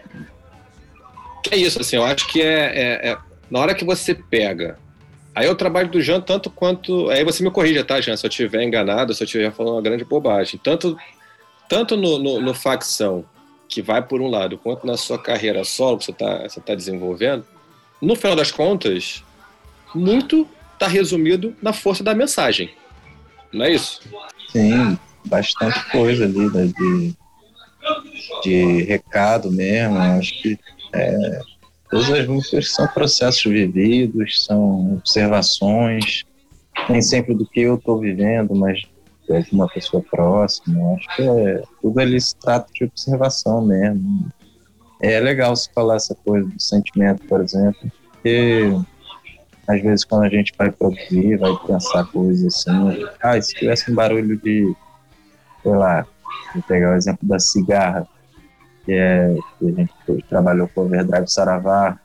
que é isso, assim, eu acho que é, é, é, na hora que você pega. Aí eu trabalho do Jean tanto quanto. Aí você me corrija, tá, Jean? Se eu estiver enganado, se eu estiver falando uma grande bobagem. Tanto, tanto no, no, no facção que vai por um lado, quanto na sua carreira solo que você está você tá desenvolvendo, no final das contas, muito está resumido na força da mensagem. Não é isso? Sim, bastante coisa ali né, de, de recado mesmo. Acho que é, todas as músicas são processos vividos, são observações, nem sempre do que eu estou vivendo, mas de uma pessoa próxima. Acho que é, tudo ali se trata de observação mesmo. É legal se falar essa coisa do sentimento, por exemplo, porque às vezes quando a gente vai produzir, vai pensar coisas assim, ah, se tivesse um barulho de, sei lá, vou pegar o exemplo da cigarra, que é que a gente trabalhou com o Overdrive Saravá,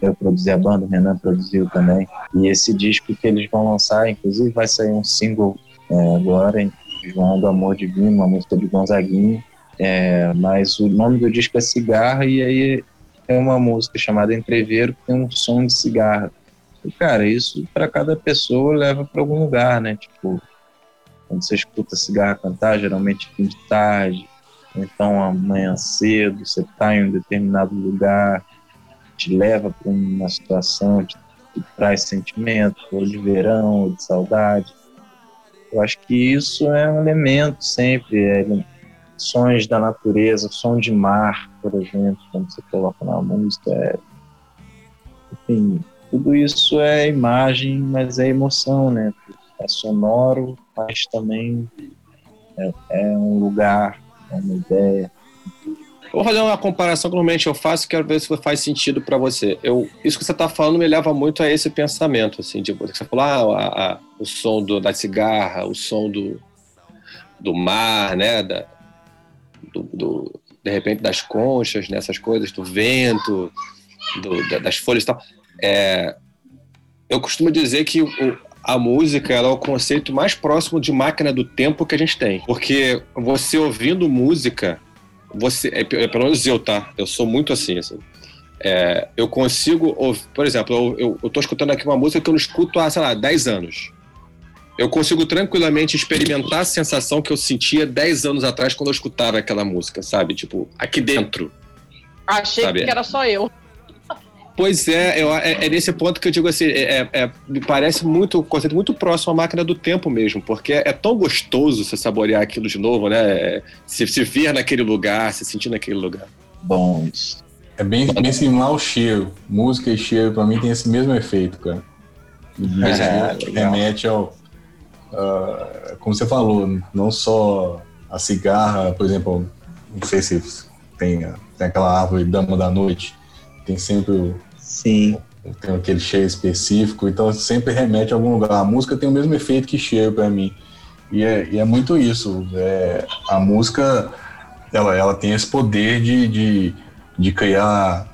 eu produzi a banda, o Renan produziu também, e esse disco que eles vão lançar, inclusive vai sair um single é, agora, João do Amor Divino, uma música de Gonzaguinho, é, mas o nome do disco é Cigarra e aí é uma música chamada Entreveiro que tem um som de cigarra. E, cara, isso para cada pessoa leva para algum lugar, né? Tipo, quando você escuta cigarra cantar, geralmente fim de tarde, então amanhã cedo, você está em um determinado lugar, te leva para uma situação, te traz sentimento, ou de verão, ou de saudade. Eu acho que isso é um elemento sempre, é, sons da natureza, som de mar, por exemplo, quando você coloca na música, é, enfim, tudo isso é imagem, mas é emoção, né? É sonoro, mas também é, é um lugar, é uma ideia. Vou fazer uma comparação que normalmente eu faço, quero ver se faz sentido para você. Eu, isso que você está falando me leva muito a esse pensamento, assim, de você falou, ah, a, a, o som do, da cigarra, o som do, do mar, né, da, do, do, de repente das conchas, nessas né, coisas, do vento, do, da, das folhas e tal. É, eu costumo dizer que o, a música é o conceito mais próximo de máquina do tempo que a gente tem, porque você ouvindo música você, é, é, pelo menos eu, tá? Eu sou muito assim, assim. É, eu consigo, por exemplo, eu, eu, eu tô escutando aqui uma música que eu não escuto há, sei lá, 10 anos. Eu consigo tranquilamente experimentar a sensação que eu sentia 10 anos atrás quando eu escutava aquela música, sabe? Tipo, aqui dentro. Achei sabe? que era só eu. Pois é, eu, é, é, nesse ponto que eu digo assim, é, é, me parece muito, um conceito muito próximo à máquina do tempo mesmo, porque é, tão gostoso você saborear aquilo de novo, né? É, se, se vir naquele lugar, se sentir naquele lugar. Bom. É bem, bem similar ao cheiro. Música e cheiro, pra mim, tem esse mesmo efeito, cara. É, remete ao. Uh, como você falou, não só a cigarra, por exemplo, não sei se tem, tem aquela árvore Dama da Noite, tem sempre o, Sim. Tem aquele cheiro específico, então sempre remete a algum lugar. A música tem o mesmo efeito que cheiro para mim. E é, e é, muito isso. É, a música ela, ela tem esse poder de, de, de criar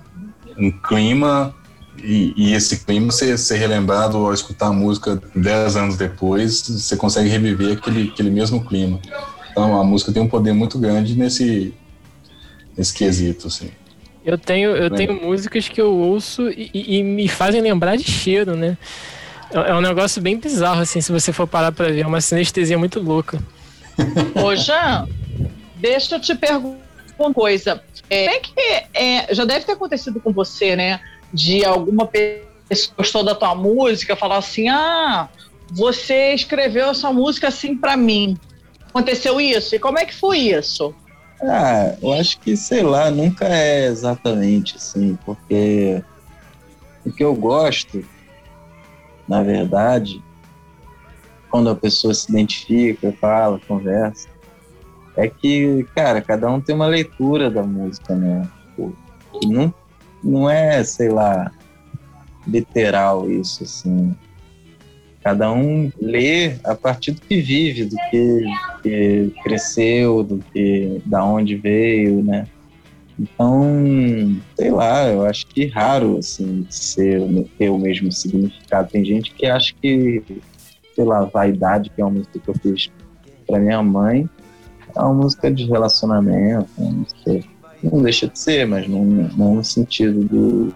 um clima e, e, esse clima ser, ser relembrado ao escutar a música dez anos depois, você consegue reviver aquele, aquele mesmo clima. Então a música tem um poder muito grande nesse, nesse quesito. Assim. Eu tenho, eu tenho músicas que eu ouço e, e, me fazem lembrar de cheiro, né? É, é um negócio bem bizarro, assim, se você for parar pra ver. É uma sinestesia muito louca. Ô, Jean, deixa eu te perguntar uma coisa. É, que é, já deve ter acontecido com você, né? De alguma pessoa gostou da tua música, falar assim: ah, você escreveu essa música assim para mim. Aconteceu isso? E como é que foi isso? Ah, eu acho que, sei lá, nunca é exatamente assim, porque o que eu gosto, na verdade, quando a pessoa se identifica, fala, conversa, é que, cara, cada um tem uma leitura da música, né? Não, não é, sei lá, literal isso, assim. Cada um lê a partir do que vive, do que, que cresceu, do que da onde veio, né? Então, sei lá, eu acho que raro assim ser ter o mesmo significado. Tem gente que acha que, sei lá, vaidade, que é uma música que eu fiz para minha mãe, é uma música de relacionamento, música, não deixa de ser, mas não, não no sentido do,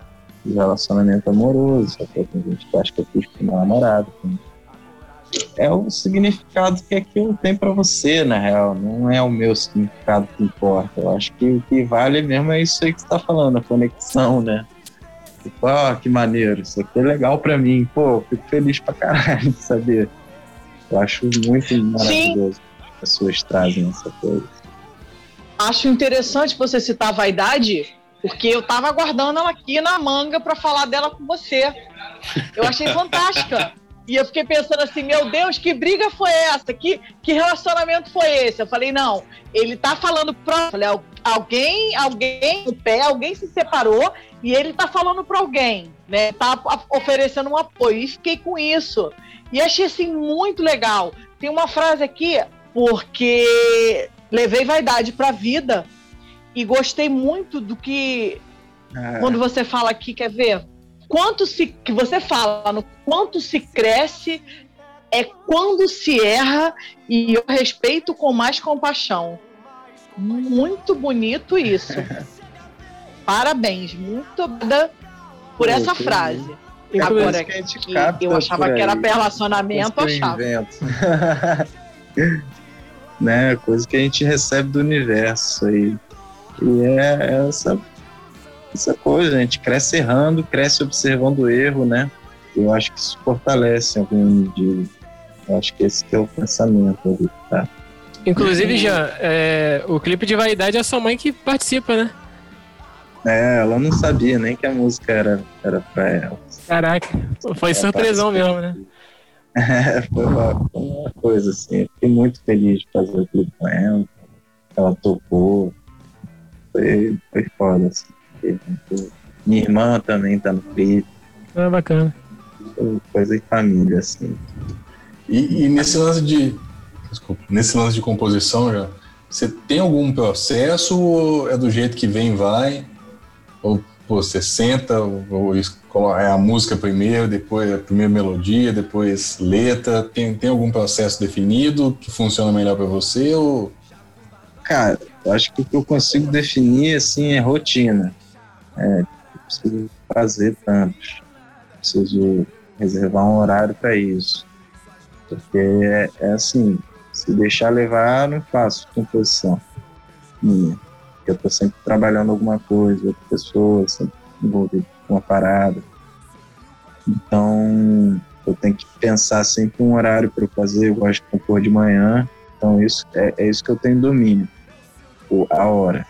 de relacionamento amoroso, só que tem gente que acha que eu fiz com meu namorado. É o significado que aquilo tem para você, na real. Não é o meu significado que importa. Eu acho que o que vale mesmo é isso aí que você tá falando, a conexão, né? Tipo, ah, que maneiro, isso aqui é legal para mim. Pô, fico feliz pra caralho de saber. Eu acho muito maravilhoso Sim. que as pessoas trazem essa coisa. Acho interessante você citar a vaidade, porque eu tava aguardando ela aqui na manga para falar dela com você. Eu achei fantástica. E eu fiquei pensando assim, meu Deus, que briga foi essa? Que, que relacionamento foi esse? Eu falei, não, ele tá falando pra. Falei, alguém, alguém no pé, alguém se separou e ele tá falando pra alguém, né? Tá oferecendo um apoio. E fiquei com isso. E achei assim muito legal. Tem uma frase aqui, porque levei vaidade pra vida e gostei muito do que ah. quando você fala aqui, quer ver? Quanto se que você fala no quanto se cresce é quando se erra e eu respeito com mais compaixão. Muito bonito isso. Parabéns, muito obrigada por essa frase. É Agora que, que eu achava que era relacionamento, achava. né, coisa que a gente recebe do universo aí. E é essa, essa coisa, a gente cresce errando, cresce observando o erro, né? Eu acho que isso fortalece algum medida. Eu acho que esse é o pensamento tá? Inclusive, já é, o clipe de Vaidade é a sua mãe que participa, né? É, ela não sabia nem que a música era, era pra ela. Caraca, foi ela surpresão mesmo, né? É, foi uma, uma, coisa assim. fiquei muito feliz de fazer o clipe com ela. Ela tocou, foi, foi foda, assim. Minha irmã também tá no clipe. Ah, bacana. Foi coisa de família, assim. E, e nesse lance de. Desculpa, nesse lance de composição já, você tem algum processo ou é do jeito que vem vai? Ou pô, você senta, ou, ou é a música primeiro, depois a primeira melodia, depois letra? Tem, tem algum processo definido que funciona melhor para você? Ou... Cara, eu acho que o que eu consigo definir assim é rotina. É, preciso fazer tantos. Preciso reservar um horário para isso. Porque é, é, assim, se deixar levar, não faço composição minha. Eu estou sempre trabalhando alguma coisa, outra pessoa, sempre envolvido com uma parada. Então, eu tenho que pensar sempre um horário para fazer. Eu gosto de compor de manhã. Então, isso é, é isso que eu tenho domínio a hora.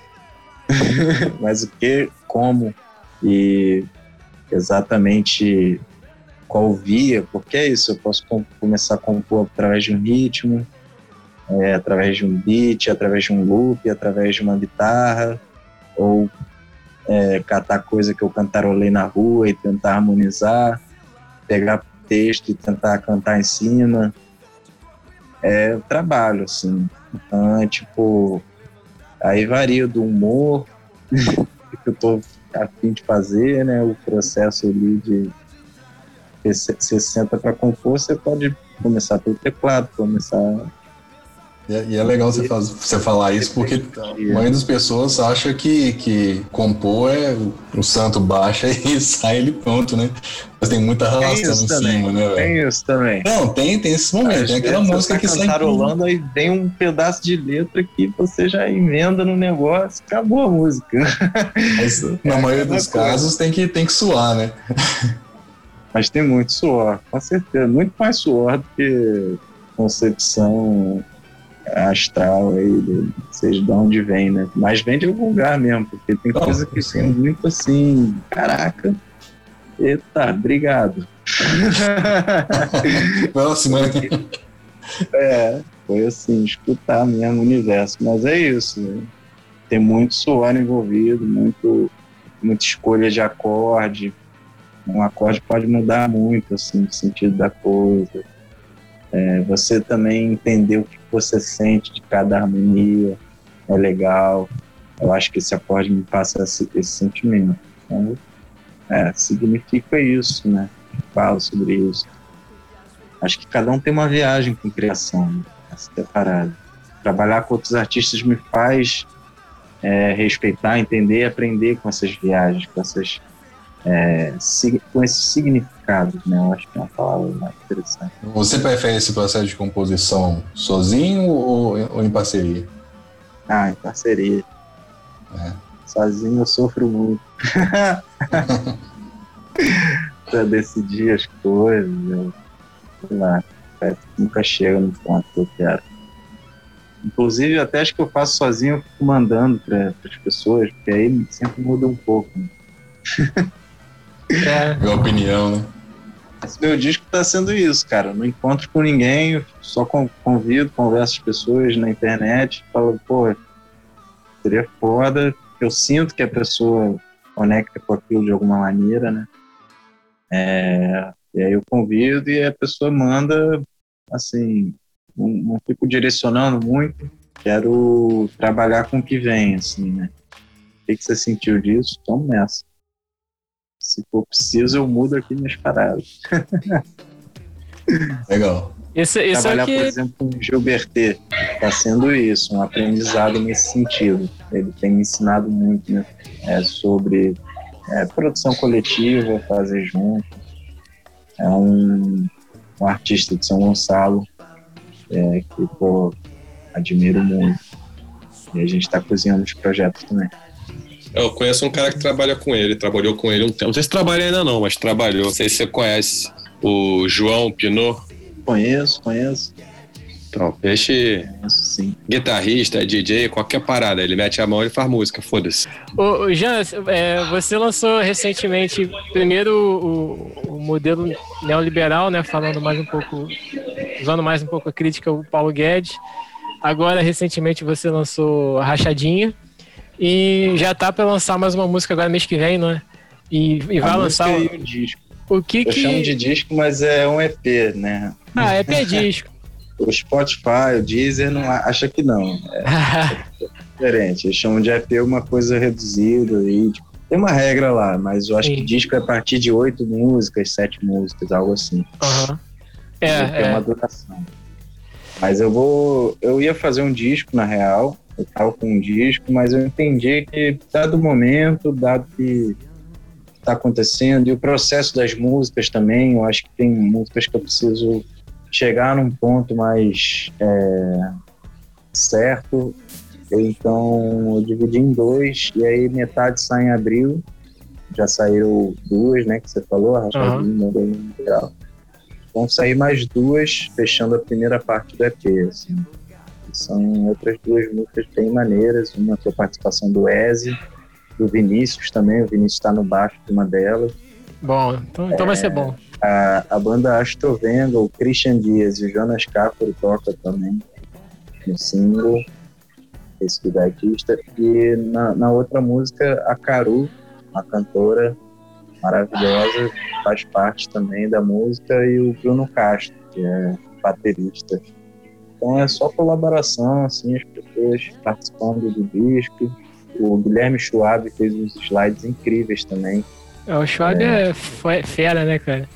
Mas o que, como e exatamente qual via, porque é isso, eu posso começar a compor através de um ritmo, é, através de um beat, através de um loop, através de uma guitarra, ou é, catar coisa que eu cantarolei na rua e tentar harmonizar, pegar texto e tentar cantar em cima. É trabalho, assim. Então é tipo, Aí varia do humor que eu tô afim de fazer, né? O processo ali de você senta para compor, você pode começar pelo teclado, começar E é, e é legal você, faz, você falar isso, porque a maioria das pessoas acha que, que compor é o, santo baixa e sai ele pronto, né? Mas tem muita relação em também, cima, né? Tem isso também. Não, tem, tem esses momentos. Tem aquela música você que tá sai. cantarolando, aí vem um pedaço de letra que você já emenda no negócio, acabou a música. Mas, na maioria dos coisa. casos tem que, tem que suar, né? Mas tem muito suor, com certeza. Muito mais suor do que concepção astral aí, seja de onde vem, né? Mas vem de algum lugar mesmo, porque tem Não, coisa que sim. tem muito assim, caraca, eita, obrigado. Próxima. É, foi assim, escutar mesmo o universo. Mas é isso, né? tem muito suor envolvido, muito, muita escolha de acorde. Um acorde pode mudar muito assim, o sentido da coisa. É, você também entender o que você sente de cada harmonia é legal. Eu acho que esse acorde me passa esse, esse sentimento. Então, é, significa isso, né? Falo sobre isso. Acho que cada um tem uma viagem com criação, né? é. Trabalhar com outros artistas me faz é, respeitar, entender aprender com essas viagens, com, essas, é, com esses significados, né? Eu acho que é uma palavra mais interessante. Você prefere esse processo de composição sozinho ou, ou em parceria? Ah, em parceria. É. Sozinho eu sofro muito. pra decidir as coisas, eu, sei lá, nunca chega no ponto que eu quero. Inclusive, até acho que eu faço sozinho, eu fico mandando para as pessoas, porque aí sempre muda um pouco. né? É, Minha opinião, né? Esse meu disco tá sendo isso, cara. Não encontro com ninguém, só con- convido, converso com as pessoas na internet, falo, pô, seria foda. Eu sinto que a pessoa conecta com aquilo de alguma maneira, né? É, e aí eu convido e a pessoa manda, assim, não, não fico direcionando muito, quero trabalhar com o que vem, assim, né? O que, que você sentiu disso? Tamo nessa. Se for preciso, eu mudo aqui minhas paradas. Legal. isso, isso é Trabalhar, o que. por exemplo, com o Gilberté está sendo isso, um aprendizado nesse sentido. Ele tem me ensinado muito né, é, sobre é, produção coletiva, fazer junto. É um, um artista de São Gonçalo é, que pô, admiro muito. E a gente está cozinhando os projetos também. Eu conheço um cara que trabalha com ele, trabalhou com ele um tempo. Não sei se trabalha ainda não, mas trabalhou. Não sei se você conhece o João Pinot. Conheço, conheço, Então, peixe sim. guitarrista, DJ, qualquer parada. Ele mete a mão e faz música, foda-se. Ô, Jean, é, você lançou recentemente primeiro o, o modelo neoliberal, né? Falando mais um pouco, usando mais um pouco a crítica ao Paulo Guedes. Agora, recentemente, você lançou a Rachadinha e já tá para lançar mais uma música agora mês que vem, não é? E, e vai lançar e o disco. o que Eu chamo que. de disco, mas é um EP, né? Ah, é pedisco. O Spotify, o Deezer não acha que não. É diferente. Eles chamam de EP uma coisa reduzida e tipo, tem uma regra lá, mas eu acho Sim. que disco é a partir de oito músicas, sete músicas, algo assim. Aham. É, tem uma é. duração. Mas eu vou. Eu ia fazer um disco, na real. Eu tava com um disco, mas eu entendi que, dado o momento, dado que está acontecendo, e o processo das músicas também, eu acho que tem músicas que eu preciso chegar num ponto mais é, certo. Então eu dividi em dois, e aí metade sai em abril. Já saíram duas, né? Que você falou, a Rachadinha, uhum. geral. Vão sair mais duas, fechando a primeira parte do EP. Assim. São outras duas músicas bem maneiras. Uma com a participação do Eze, do Vinícius também. O Vinícius está no baixo de uma delas. Bom, então, então vai ser bom. A, a banda Astrovenga, o Christian Dias e o Jonas Cáparo toca também no single, esse do artista. E na, na outra música, a Caru, uma cantora maravilhosa, faz parte também da música, e o Bruno Castro, que é baterista. Então é só colaboração, assim, as pessoas participando do disco. O Guilherme Schwab fez uns slides incríveis também. É, o Schwab é, é fera, né, cara?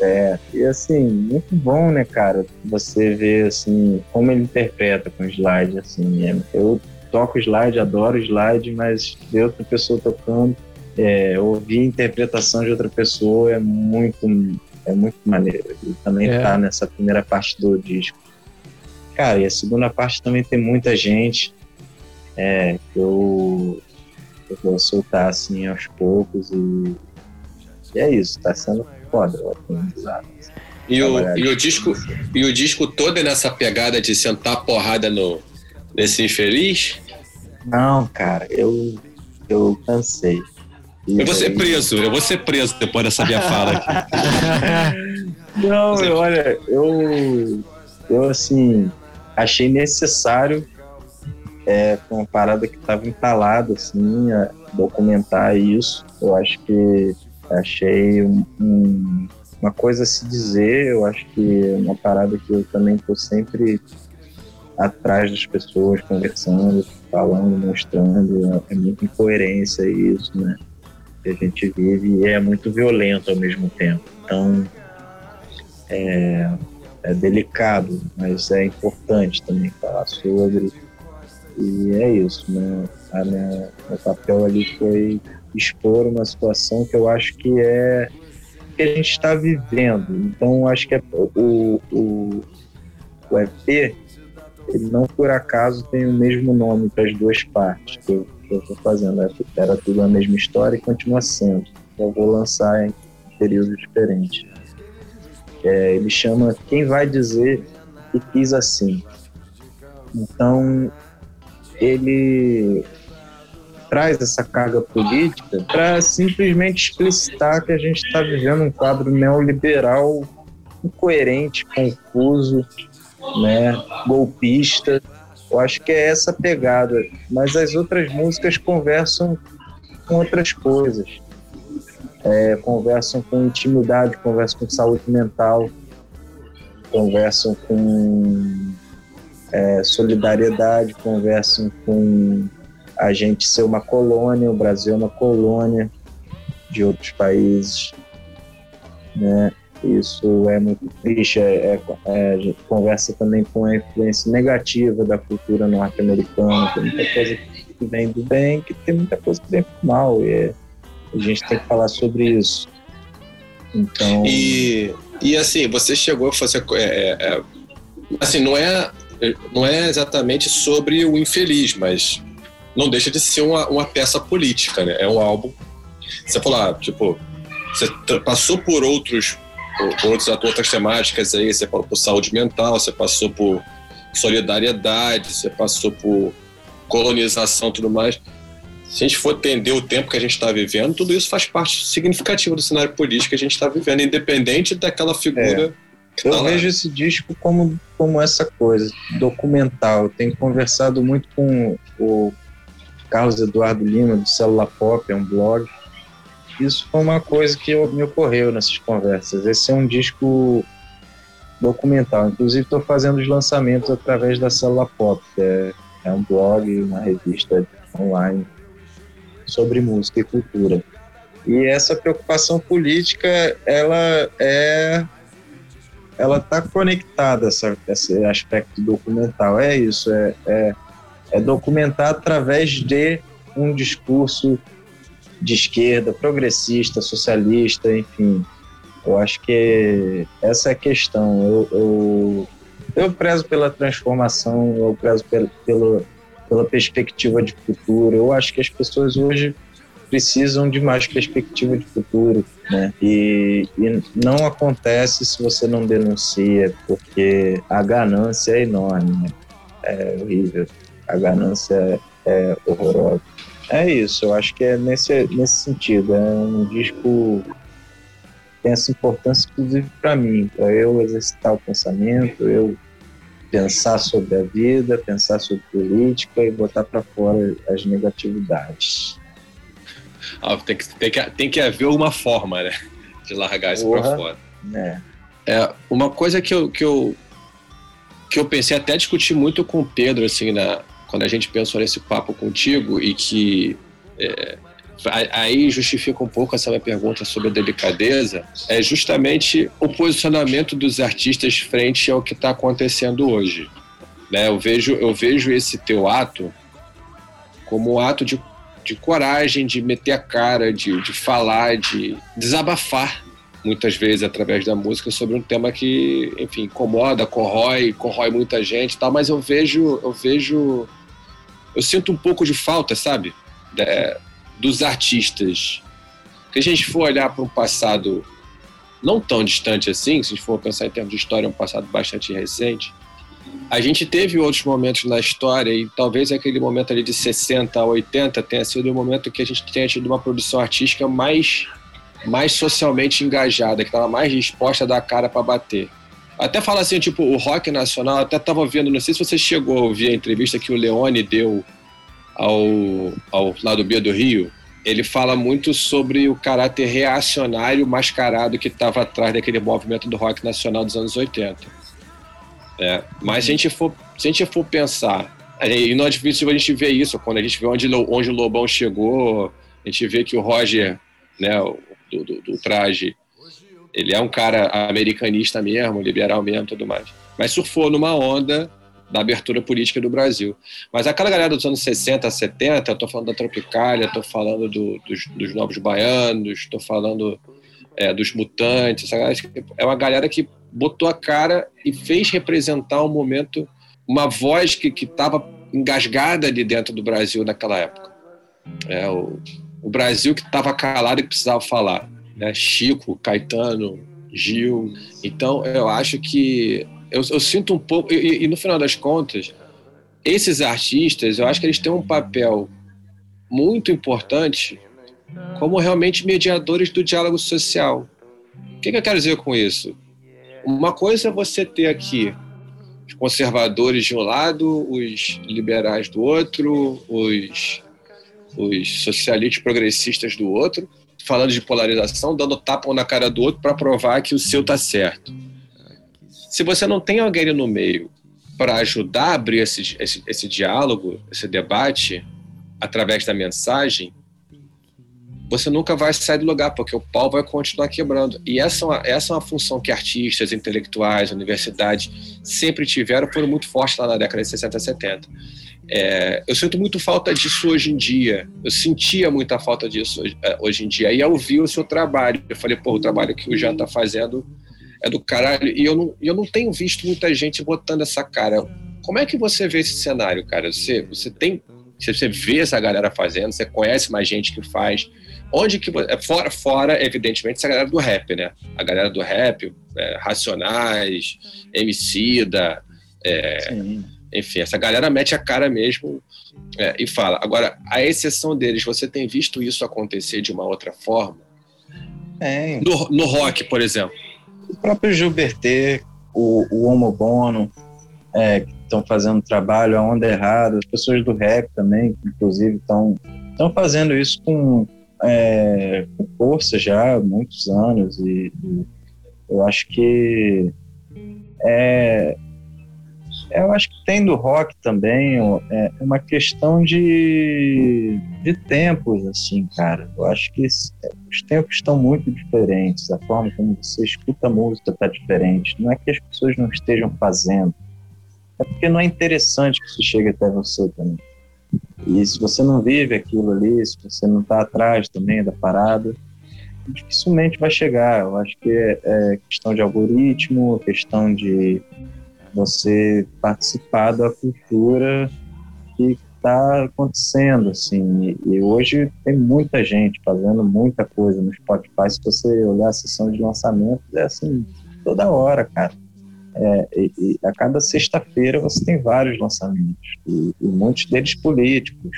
É, e assim, muito bom, né, cara? Você ver, assim, como ele interpreta com slide, assim. É, eu toco slide, adoro slide, mas ver outra pessoa tocando, é, ouvir a interpretação de outra pessoa é muito, é muito maneiro. Ele também é. tá nessa primeira parte do disco. Cara, e a segunda parte também tem muita gente é, que eu, eu vou soltar assim aos poucos e, e é isso, tá sendo foda o aprendizado. E o, e, o disco, e o disco todo é nessa pegada de sentar porrada no, nesse infeliz? Não, cara, eu, eu cansei. E eu vou ser preso, eu vou ser preso depois dessa minha fala aqui. Não, olha, eu, eu assim, achei necessário é, uma parada que estava entalada, assim, documentar isso. Eu acho que achei um, um, uma coisa a se dizer, eu acho que é uma parada que eu também estou sempre atrás das pessoas, conversando, falando, mostrando, é muita incoerência isso, né? Que a gente vive e é muito violento ao mesmo tempo. Então, é, é delicado, mas é importante também falar sobre. E é isso, né? A minha, meu papel ali foi expor uma situação que eu acho que é que a gente está vivendo. Então, acho que é, o, o, o EP, ele não por acaso tem o mesmo nome para as duas partes que eu estou fazendo. É, era tudo a mesma história e continua sendo. Eu vou lançar em períodos diferentes. É, ele chama Quem Vai Dizer que Quis Assim. Então, ele traz essa carga política para simplesmente explicitar que a gente está vivendo um quadro neoliberal incoerente, confuso, né, golpista. Eu acho que é essa pegada, mas as outras músicas conversam com outras coisas. É, conversam com intimidade, conversam com saúde mental, conversam com é, solidariedade, conversam com a gente ser uma colônia, o Brasil é uma colônia de outros países, né? Isso é muito triste. É, é, é, a gente conversa também com a influência negativa da cultura norte-americana. Tem muita coisa que vem do bem, que tem muita coisa que vem do mal. E é, a gente tem que falar sobre isso. Então. E, e assim, você chegou a fazer. É, é, assim, não é, não é exatamente sobre o infeliz, mas não deixa de ser uma, uma peça política, né? É um álbum. Você falou, ah, tipo, você passou por outros, por, outros, outras temáticas aí, você passou por saúde mental, você passou por solidariedade, você passou por colonização tudo mais. Se a gente for entender o tempo que a gente está vivendo, tudo isso faz parte significativa do cenário político que a gente está vivendo, independente daquela figura. É. Eu tá vejo esse disco como, como essa coisa, documental. Eu tenho conversado muito com o Carlos Eduardo Lima, do Célula Pop, é um blog. Isso foi uma coisa que me ocorreu nessas conversas. Esse é um disco documental. Inclusive, estou fazendo os lançamentos através da Célula Pop, que é, é um blog, uma revista online sobre música e cultura. E essa preocupação política, ela é ela está conectada essa, esse aspecto documental. É isso, é, é é documentar através de um discurso de esquerda, progressista, socialista, enfim. Eu acho que essa é a questão. Eu, eu, eu prezo pela transformação, eu prezo pelo, pelo, pela perspectiva de futuro. Eu acho que as pessoas hoje precisam de mais perspectiva de futuro, né? E, e, não acontece se você não denuncia, porque a ganância é enorme, né? É horrível a ganância é, é horrorosa. É isso, eu acho que é nesse, nesse sentido. É um disco que tem essa importância, inclusive, para mim, para eu exercitar o pensamento, eu pensar sobre a vida, pensar sobre política e botar para fora as negatividades. Ah, tem, que, tem, que, tem que haver uma forma, né? De largar isso para fora. É. é. Uma coisa que eu, que, eu, que eu pensei até discutir muito com o Pedro, assim, na, quando a gente pensou nesse papo contigo e que é, aí justifica um pouco essa minha pergunta sobre a delicadeza, é justamente o posicionamento dos artistas frente ao que está acontecendo hoje. Né? Eu, vejo, eu vejo esse teu ato como um ato de, de coragem, de meter a cara, de, de falar, de desabafar, muitas vezes através da música, sobre um tema que, enfim, incomoda, corrói, corrói muita gente tal, mas eu vejo, eu vejo, eu sinto um pouco de falta, sabe? Dos artistas. Se a gente for olhar para um passado não tão distante assim, se a gente for pensar em termos de história, um passado bastante recente, a gente teve outros momentos na história e talvez aquele momento ali de 60 a 80 tenha sido o momento que a gente tenha tido uma produção artística mais, mais socialmente engajada, que estava mais disposta a dar cara para bater. Até fala assim, tipo, o rock nacional, até estava vendo, não sei se você chegou a ouvir a entrevista que o Leone deu ao, ao lado B do Rio, ele fala muito sobre o caráter reacionário mascarado que estava atrás daquele movimento do rock nacional dos anos 80. É, mas se a gente for, se a gente for pensar, e não é difícil a gente ver isso, quando a gente vê onde, onde o Lobão chegou, a gente vê que o Roger, né, do, do, do traje, ele é um cara americanista mesmo, liberal mesmo tudo mais. Mas surfou numa onda da abertura política do Brasil. Mas aquela galera dos anos 60, 70, eu tô falando da Tropicália, estou falando do, dos, dos, Novos Baianos, estou falando é, dos Mutantes, é uma galera que botou a cara e fez representar um momento, uma voz que estava engasgada ali dentro do Brasil naquela época. É, o, o Brasil que estava calado e que precisava falar. Né? Chico, Caetano, Gil. Então, eu acho que eu, eu sinto um pouco, e, e, no final das contas, esses artistas, eu acho que eles têm um papel muito importante como realmente mediadores do diálogo social. O que, que eu quero dizer com isso? Uma coisa é você ter aqui os conservadores de um lado, os liberais do outro, os, os socialistas progressistas do outro, falando de polarização, dando tapa na cara do outro para provar que o seu está certo se você não tem alguém no meio para ajudar a abrir esse, esse, esse diálogo, esse debate, através da mensagem, você nunca vai sair do lugar, porque o pau vai continuar quebrando. E essa é uma, essa é uma função que artistas, intelectuais, universidades sempre tiveram, foram muito fortes lá na década de 60 e 70. É, eu sinto muito falta disso hoje em dia. Eu sentia muita falta disso hoje, é, hoje em dia. E ao ouvir o seu trabalho, eu falei, pô, o trabalho que o Jean está fazendo é do caralho. E eu não, eu não tenho visto muita gente botando essa cara. Como é que você vê esse cenário, cara? Você, você tem. Você vê essa galera fazendo, você conhece mais gente que faz. Onde que fora, fora, evidentemente, essa galera do rap, né? A galera do rap, é, Racionais, Emicida, é, enfim, essa galera mete a cara mesmo é, e fala. Agora, a exceção deles, você tem visto isso acontecer de uma outra forma? É. No, no rock, por exemplo o próprio Gilberté, o, o Homo Bono, é, que estão fazendo trabalho a onda errada, as pessoas do rap também, que inclusive estão fazendo isso com, é, com força já há muitos anos e, e eu acho que é, eu acho que tem do rock também é uma questão de, de tempos, assim, cara. Eu acho que os tempos estão muito diferentes. A forma como você escuta a música está diferente. Não é que as pessoas não estejam fazendo, é porque não é interessante que isso chegue até você também. E se você não vive aquilo ali, se você não está atrás também da parada, dificilmente vai chegar. Eu acho que é, é questão de algoritmo, questão de você participar da cultura que está acontecendo, assim, e, e, hoje tem muita gente fazendo muita coisa no Spotify, se você olhar a sessão de lançamentos, é assim, toda hora, cara. É, e, e a cada sexta-feira você tem vários lançamentos, e, e muitos deles políticos.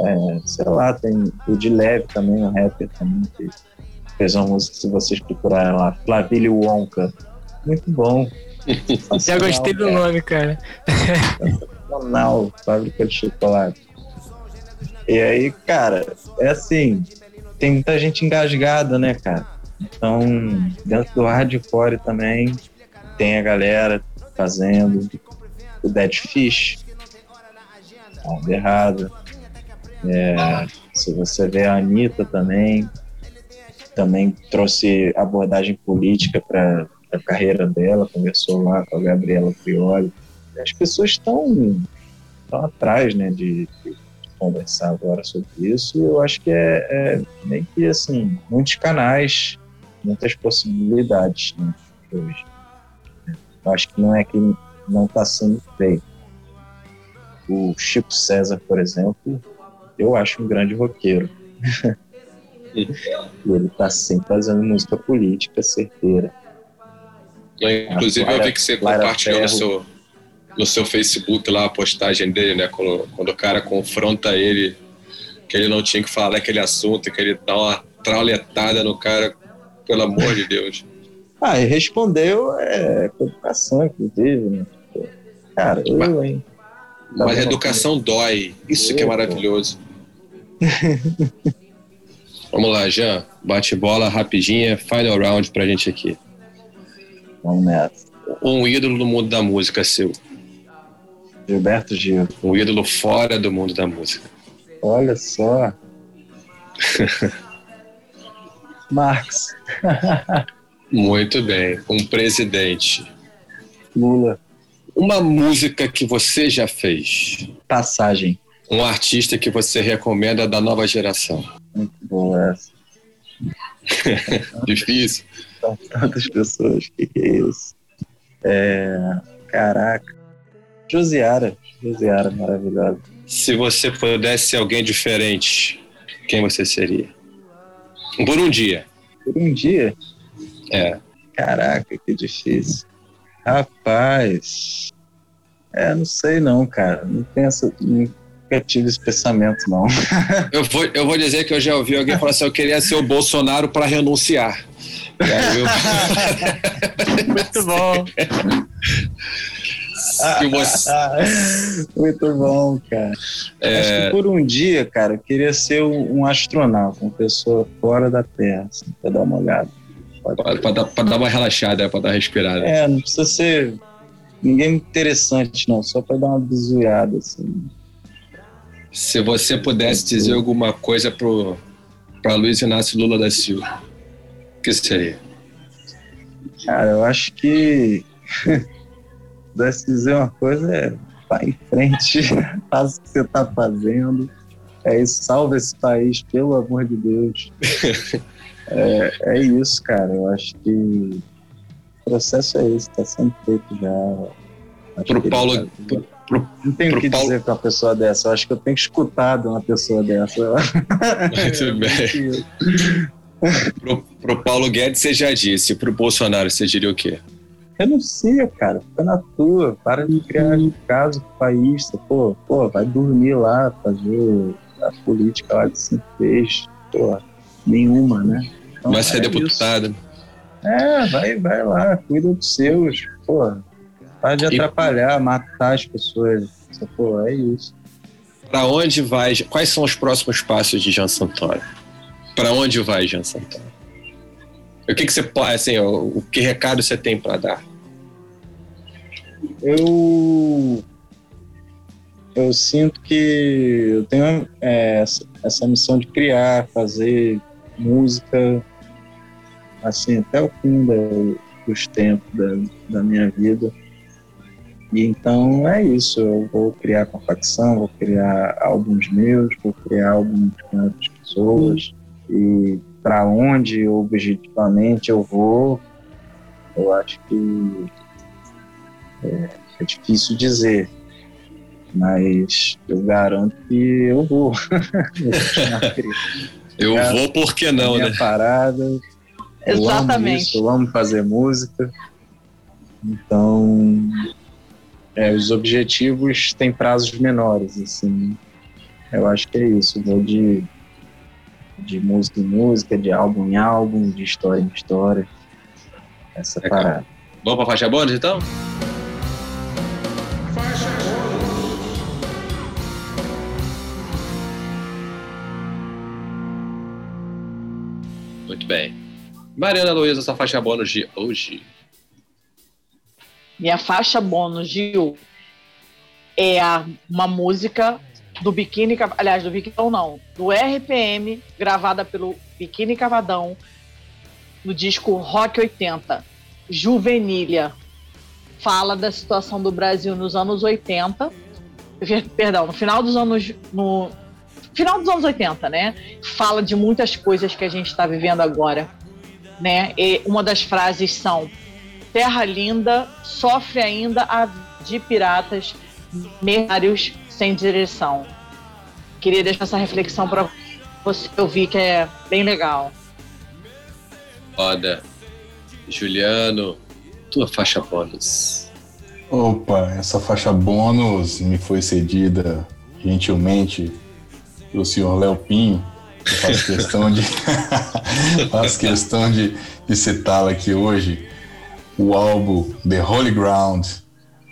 É, sei lá, tem o de Leve também, um rapper também, que fez uma música, se vocês procurarem lá, Flavílio Wonka. Muito bom, já gostei do nome, cara. Sensacional, fábrica de chocolate. E aí, cara, é assim, tem muita gente engasgada, né, cara? Então, dentro do hardcore também tem a galera fazendo o Dead Fish, onda errada. É, Se você vê a Anitta também, também trouxe abordagem política para a carreira dela, conversou lá com a Gabriela Prioli. As pessoas estão atrás né, de, de, conversar agora sobre isso. Eu acho que é, é meio que assim, muitos canais, muitas possibilidades né, hoje. Eu acho que não é que não está sendo feito. O Chico César, por exemplo, eu acho um grande roqueiro. ele está sempre fazendo música política certeira. Inclusive, eu vi que você compartilhou no seu, no seu Facebook lá a postagem dele, né? Quando, quando o cara confronta ele, que ele não tinha que falar aquele assunto, que ele dá uma trauletada no cara, pelo amor de Deus. Ah, e respondeu é, com educação, inclusive, né? Cara, eu, hein? Tá mas a educação dói. Isso que é maravilhoso. Vamos lá, Jean. Bate bola rapidinha, final round pra gente aqui. Vamos nessa. Um ídolo no mundo da música seu. Gilberto Gil. Um ídolo fora do mundo da música. Olha só. Marx. Muito bem. Um presidente. Lula. Uma música que você já fez. Passagem. Um artista que você recomenda da nova geração. Muito boa essa. Difícil. São tantas pessoas. que, que é isso? É... Caraca. Josiara. Josiara, maravilhosa. Se você pudesse ser alguém diferente, quem você seria? Por um dia. Por um dia? É. Caraca, que difícil. Rapaz. É, não sei não, cara. Não penso. Nunca tive esse pensamento, não. eu, vou, eu vou dizer que eu já ouvi alguém falar assim: eu queria ser o Bolsonaro para renunciar. Eu... Muito bom. Você... Muito bom, cara. É... Acho que por um dia, cara, eu queria ser um, astronauta, uma pessoa fora da Terra, assim, pra dar uma olhada. Para dar, dar uma relaxada, para dar uma respirada. É, não precisa ser ninguém interessante, não, só para dar uma bizuiada, assim. Se você pudesse dizer alguma coisa pro para Luiz Inácio Lula da Silva, o que seria? Cara, eu acho que pudesse dizer uma coisa é vá em frente, faça o que você está fazendo. É isso, salva esse país, pelo amor de Deus. é, é isso, cara. Eu acho que o processo é esse, está sendo feito já. Pro Paulo. Tá, pro, pro, não tenho o que Paulo... dizer para uma pessoa dessa. Eu acho que eu tenho escutado uma pessoa dessa. Muito bem. Pro, pro Paulo Guedes você já disse, pro Bolsonaro você diria o quê? renuncia, cara. Fica na tua. Para de criar caso pro país. Pô, pô, vai dormir lá, fazer a política lá que você fez. Pô, nenhuma, né? Então, vai ser é deputado. Isso. É, vai, vai lá, cuida dos seus. Pô, para de atrapalhar, e... matar as pessoas. Pô, é isso. Para onde vai? Quais são os próximos passos de Jean Santoro? Para onde vai Jean Santoro? O que, que você assim, o, que recado você tem para dar? Eu eu sinto que eu tenho é, essa missão de criar, fazer música, assim, até o fim da, dos tempos da, da minha vida. E então é isso, eu vou criar com a facção, vou criar álbuns meus, vou criar álbuns com outras pessoas. E para onde objetivamente eu vou, eu acho que é, é difícil dizer, mas eu garanto que eu vou. eu vou porque não, minha né? Parada. Exatamente. Eu amo, isso, eu amo fazer música. Então, é, os objetivos têm prazos menores, assim. Eu acho que é isso. Vou de de música em música, de álbum em álbum, de história em história. Essa é parada. Vamos pra faixa bônus então? Faixa bônus. Muito bem. Mariana Luiza, sua faixa bônus de hoje. Minha faixa bônus, Gil, é uma música do Biquíni, aliás, do Biquíni não, do RPM, gravada pelo Biquíni Cavadão, no disco Rock 80, Juvenília. Fala da situação do Brasil nos anos 80, perdão, no final dos anos no final dos anos 80, né? Fala de muitas coisas que a gente está vivendo agora, né? E uma das frases são Terra linda sofre ainda a de piratas mercenários sem direção. Queria deixar essa reflexão para você ouvir que é bem legal. Foda. Juliano, tua faixa bônus. Opa, essa faixa bônus me foi cedida gentilmente pelo senhor Léo Pinho. Eu faço questão de, faço questão de, de citá-la aqui hoje. O álbum The Holy Ground,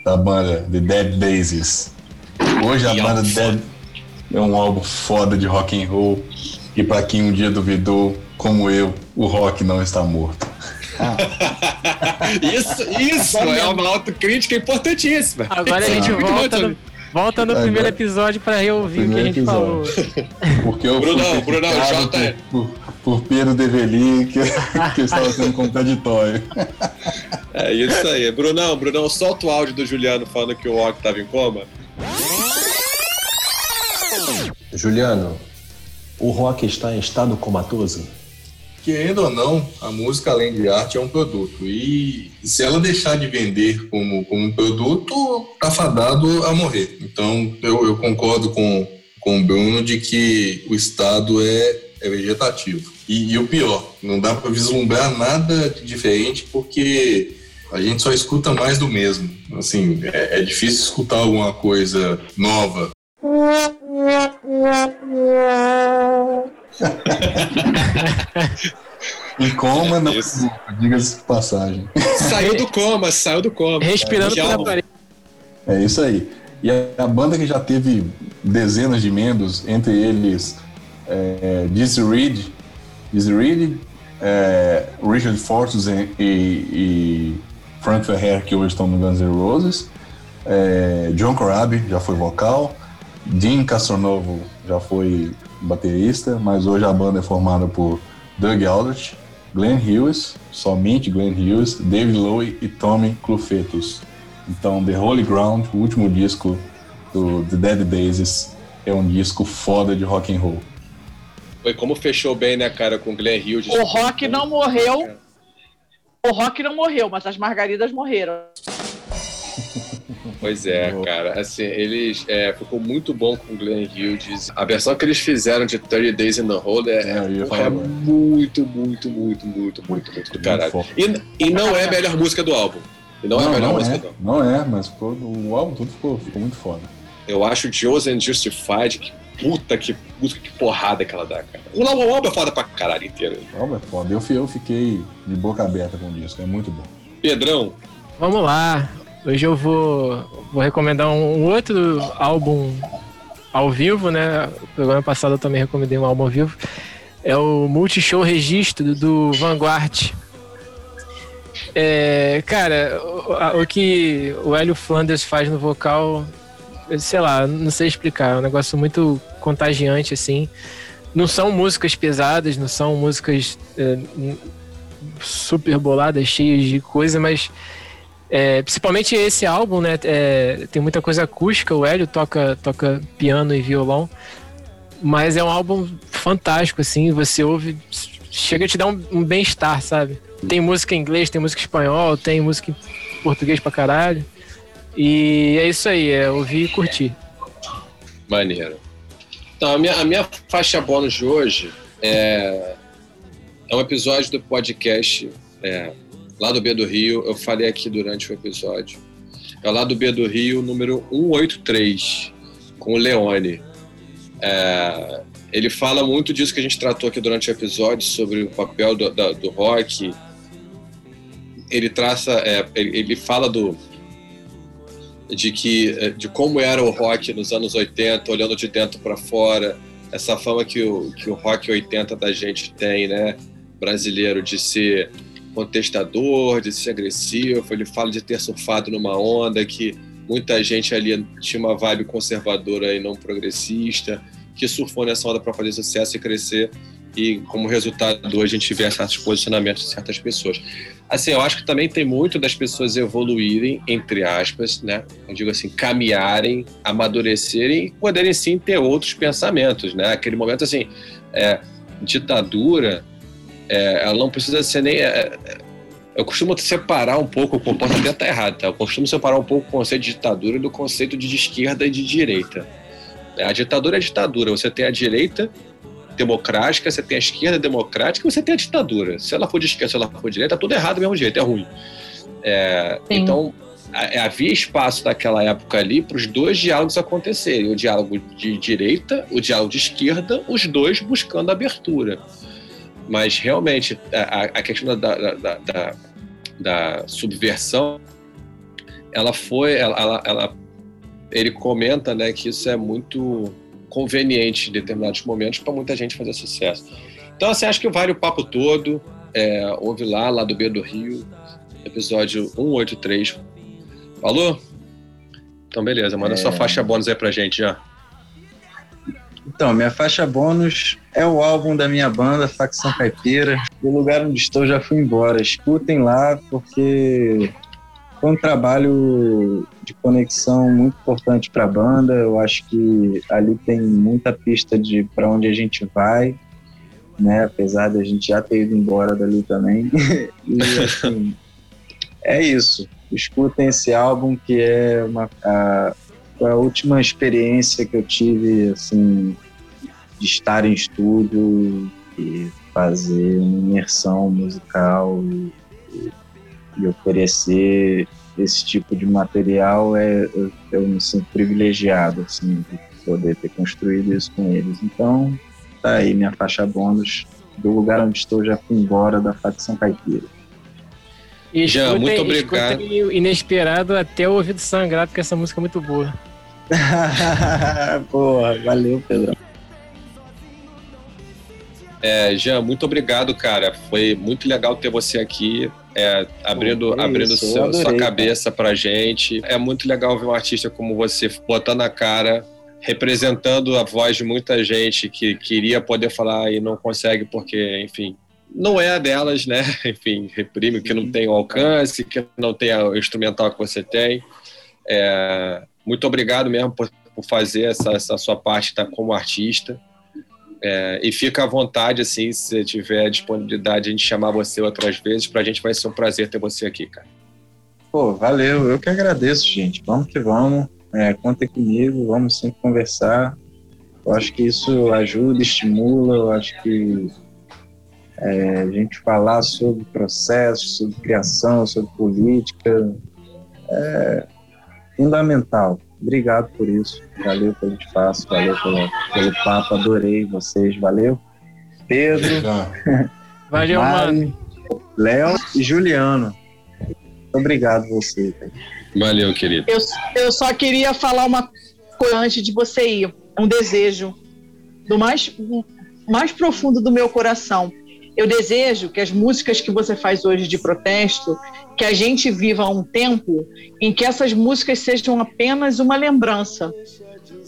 da banda The Dead Daisies. Hoje a e banda Dead é um álbum foda de rock and roll. E para quem um dia duvidou, como eu, o rock não está morto. isso, isso é uma autocrítica importantíssima. Agora a gente volta no, volta no Agora, primeiro episódio para reouvir o que a gente episódio. falou. Porque eu Brunão, Brunão, Jota... por, por Pedro Develi, que, que estava sendo contraditório. É isso aí. Brunão, Brunão, solta o áudio do Juliano falando que o rock estava em coma. Juliano, o rock está em estado comatoso? Querendo ou não, a música, além de arte, é um produto. E se ela deixar de vender como, como produto, está fadado a morrer. Então, eu, eu, concordo com, com o Bruno de que o estado é, é vegetativo. E, e o pior, não dá para vislumbrar nada diferente porque a gente só escuta mais do mesmo. Assim, é, é difícil escutar alguma coisa nova. em coma, não. Diga-se de passagem. Saiu do coma, saiu do coma. Respirando é, pela parede. É isso aí. E a, a, banda que já teve dezenas de membros, entre eles é, Dizzy Reed, Dizzy Reed, é, Richard Fortus e, e, Frank Ferrer, que hoje estão no Guns N' Roses, é, John Corabi já foi vocal, Dean Castronovo já foi baterista, mas hoje a banda é formada por Doug Aldrich, Glenn Hughes, somente Glenn Hughes, David Lowe e Tommy Clufetus. Então, The Holy Ground, o último disco do The Dead Daisies, é um disco foda de rock and roll. Foi como fechou bem, né, cara, com Glenn Hughes. O rock não morreu. O rock não morreu, mas as margaridas morreram. Pois é, cara. Assim, eles é, ficou muito bom com o Glenn Hughes. A versão que eles fizeram de 30 Days in the Hole é, é, é muito, muito, muito, muito, muito, muito do caralho. E, e não é a melhor música do álbum. E não, não é a melhor não música é, do álbum. Não é, mas ficou, o álbum tudo ficou, ficou muito foda. Eu acho Chosen Justified, que puta que música, que porrada que ela dá, cara. O álbum é foda pra caralho inteiro. O álbum é foda. Eu, eu fiquei de boca aberta com o disco, é muito bom. Pedrão. Vamos lá. Hoje eu vou, vou recomendar um outro álbum ao vivo, né? No programa passado eu também recomendei um álbum ao vivo. É o Multishow Registro do Vanguard. É, cara, o, o, que o Hélio Flanders faz no vocal, sei lá, não sei explicar. É um negócio muito contagiante, assim. Não são músicas pesadas, não são músicas é, super boladas, cheias de coisa, mas é, principalmente esse álbum, né? É, tem muita coisa acústica, o Hélio toca, toca piano e violão. Mas é um álbum fantástico, assim, você ouve, chega a te dar um, um bem-estar, sabe? Tem música em inglês, tem música em espanhol, tem música em português pra caralho. E é isso aí, é ouvir e curtir. Maneiro. Então, a minha, a minha faixa bônus de hoje é, é um episódio do podcast é, lá do B do Rio, eu falei aqui durante o episódio. É lá do B do Rio, número 183, com o Leone. É, ele fala muito disso que a gente tratou aqui durante o episódio, sobre o papel do, da, do rock. Ele traça, é, ele fala do de que é, de como era o rock nos anos 80, olhando de dentro para fora, essa fama que o, que o rock 80 da gente tem, né, brasileiro, de ser contestador, de ser agressivo, ele fala de ter surfado numa onda que muita gente ali tinha uma vibe conservadora e não progressista, que surfou nessa onda para fazer sucesso e crescer. E como resultado, a gente vê certos posicionamentos de certas pessoas. Assim, eu acho que também tem muito das pessoas evoluírem, entre aspas, né? Eu digo assim, caminharem, amadurecerem e poderem sim ter outros pensamentos, né? Aquele momento, assim, é, ditadura, é, ela não precisa ser nem. É, eu costumo separar um pouco, o até estar errado, tá? Eu costumo separar um pouco o conceito de ditadura do conceito de esquerda e de direita. A ditadura é a ditadura. Você tem a direita democrática, você tem a esquerda democrática e você tem a ditadura. Se ela for de esquerda, se ela for de direita, tá tudo errado do mesmo jeito, é ruim. É, então, havia espaço naquela época ali para os dois diálogos acontecerem: o diálogo de direita, o diálogo de esquerda, os dois buscando abertura. Mas realmente, a, a questão da, da, da, da, da subversão, ela foi, ela, ela, ela, ele comenta, né, que isso é muito conveniente em determinados momentos para muita gente fazer sucesso. Então, assim, acho que vale o papo todo. É, ouve lá, lá do B do Rio, episódio 183. Falou? Então, beleza, manda é... sua faixa bônus aí pra gente já. Então, minha faixa bônus é o álbum da minha banda, Facção Caipira. Do lugar onde estou já fui embora. Escutem lá, porque foi um trabalho de conexão muito importante para a banda. Eu acho que ali tem muita pista de para onde a gente vai, né? Apesar de a gente já ter ido embora dali também. e assim, é isso. Escutem esse álbum que é uma a, a última experiência que eu tive assim de estar em estúdio e fazer uma imersão musical e, e, e oferecer esse tipo de material é eu, eu me sinto privilegiado assim de poder ter construído isso com eles. Então tá aí minha faixa bônus do lugar onde estou já fui embora da facção caipira. E já muito obrigado. inesperado até o ouvido sangrar porque essa música é muito boa. Porra, valeu Pedro é, Jean, muito obrigado, cara. Foi muito legal ter você aqui, é, abrindo, Pô, abrindo isso, seu, adorei, sua cabeça cara. pra gente. É muito legal ver um artista como você botando a cara, representando a voz de muita gente que queria poder falar e não consegue porque, enfim, não é a delas, né? Enfim, reprime, que não tem o alcance, que não tem o instrumental que você tem. É, muito obrigado mesmo por, por fazer essa, essa sua parte tá, como artista. É, e fica à vontade, assim, se tiver disponibilidade, a gente chamar você outras vezes. Pra gente vai ser um prazer ter você aqui, cara. Pô, valeu. Eu que agradeço, gente. Vamos que vamos. É, contem comigo, vamos sempre conversar. Eu acho que isso ajuda, estimula. Eu acho que é, a gente falar sobre processo, sobre criação, sobre política é fundamental. Obrigado por isso. Valeu pelo espaço, valeu pelo, pelo papo, adorei vocês, valeu. Pedro, valeu, Mari, mano. Léo e Juliano. Obrigado você. Valeu, querido. Eu, eu só queria falar uma coisa antes de você ir, um desejo do mais, mais profundo do meu coração. Eu desejo que as músicas que você faz hoje de protesto, que a gente viva um tempo em que essas músicas sejam apenas uma lembrança.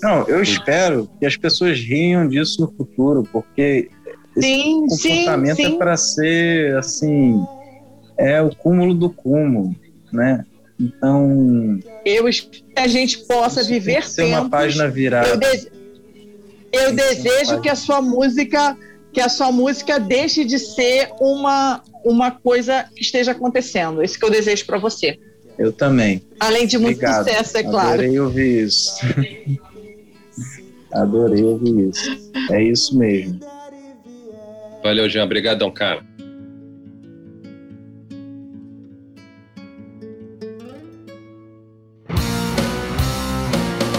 Não, eu espero que as pessoas riam disso no futuro, porque sim, esse comportamento sim, sim. é para ser assim, é o cúmulo do cúmulo, né? Então, eu espero que a gente possa viver ser uma página virada. Eu, de... eu desejo que a sua música que a sua música deixe de ser uma, uma coisa que esteja acontecendo. Isso que eu desejo para você. Eu também. Além de muito Obrigado. sucesso, é claro. Adorei ouvir isso. Adorei ouvir isso. É isso mesmo. Valeu, Jean. Obrigadão, cara.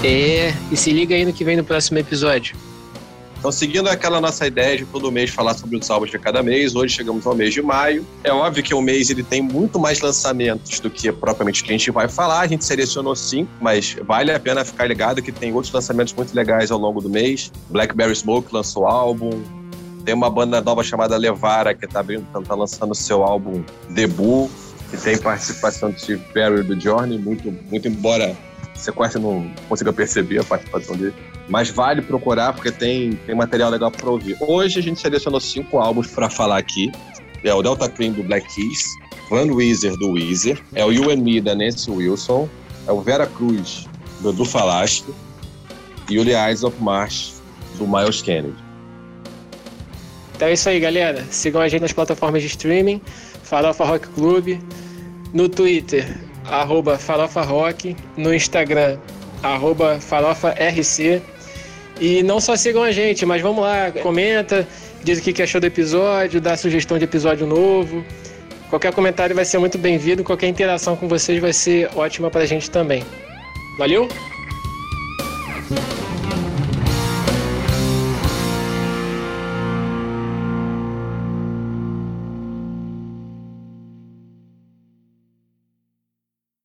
É, e se liga aí no que vem no próximo episódio. Então, seguindo aquela nossa ideia de todo mês falar sobre os álbuns de cada mês, hoje chegamos ao mês de maio. É óbvio que o mês ele tem muito mais lançamentos do que propriamente que a gente vai falar. A gente selecionou cinco, mas vale a pena ficar ligado que tem outros lançamentos muito legais ao longo do mês. Blackberry Smoke lançou álbum. Tem uma banda nova chamada Levara que está tá lançando seu álbum debut, que tem participação do Steve Perry do Journey, muito, muito embora você quase não consiga perceber a participação dele. Mas vale procurar porque tem, tem material legal para ouvir. Hoje a gente selecionou cinco álbuns para falar aqui. É o Delta Cream do Black Keys, Van Weezer do Weezer, é o You and Me da Nancy Wilson, é o Vera Cruz do Edu Falasco e o The Eyes of March do Miles Kennedy. Então é isso aí, galera. Sigam a gente nas plataformas de streaming, Farofa Rock Club, no Twitter, arroba Farofa Rock, no Instagram, arroba Farofa RC. E não só sigam a gente, mas vamos lá, comenta, diz o que achou do episódio, dá sugestão de episódio novo. Qualquer comentário vai ser muito bem-vindo, qualquer interação com vocês vai ser ótima pra gente também. Valeu?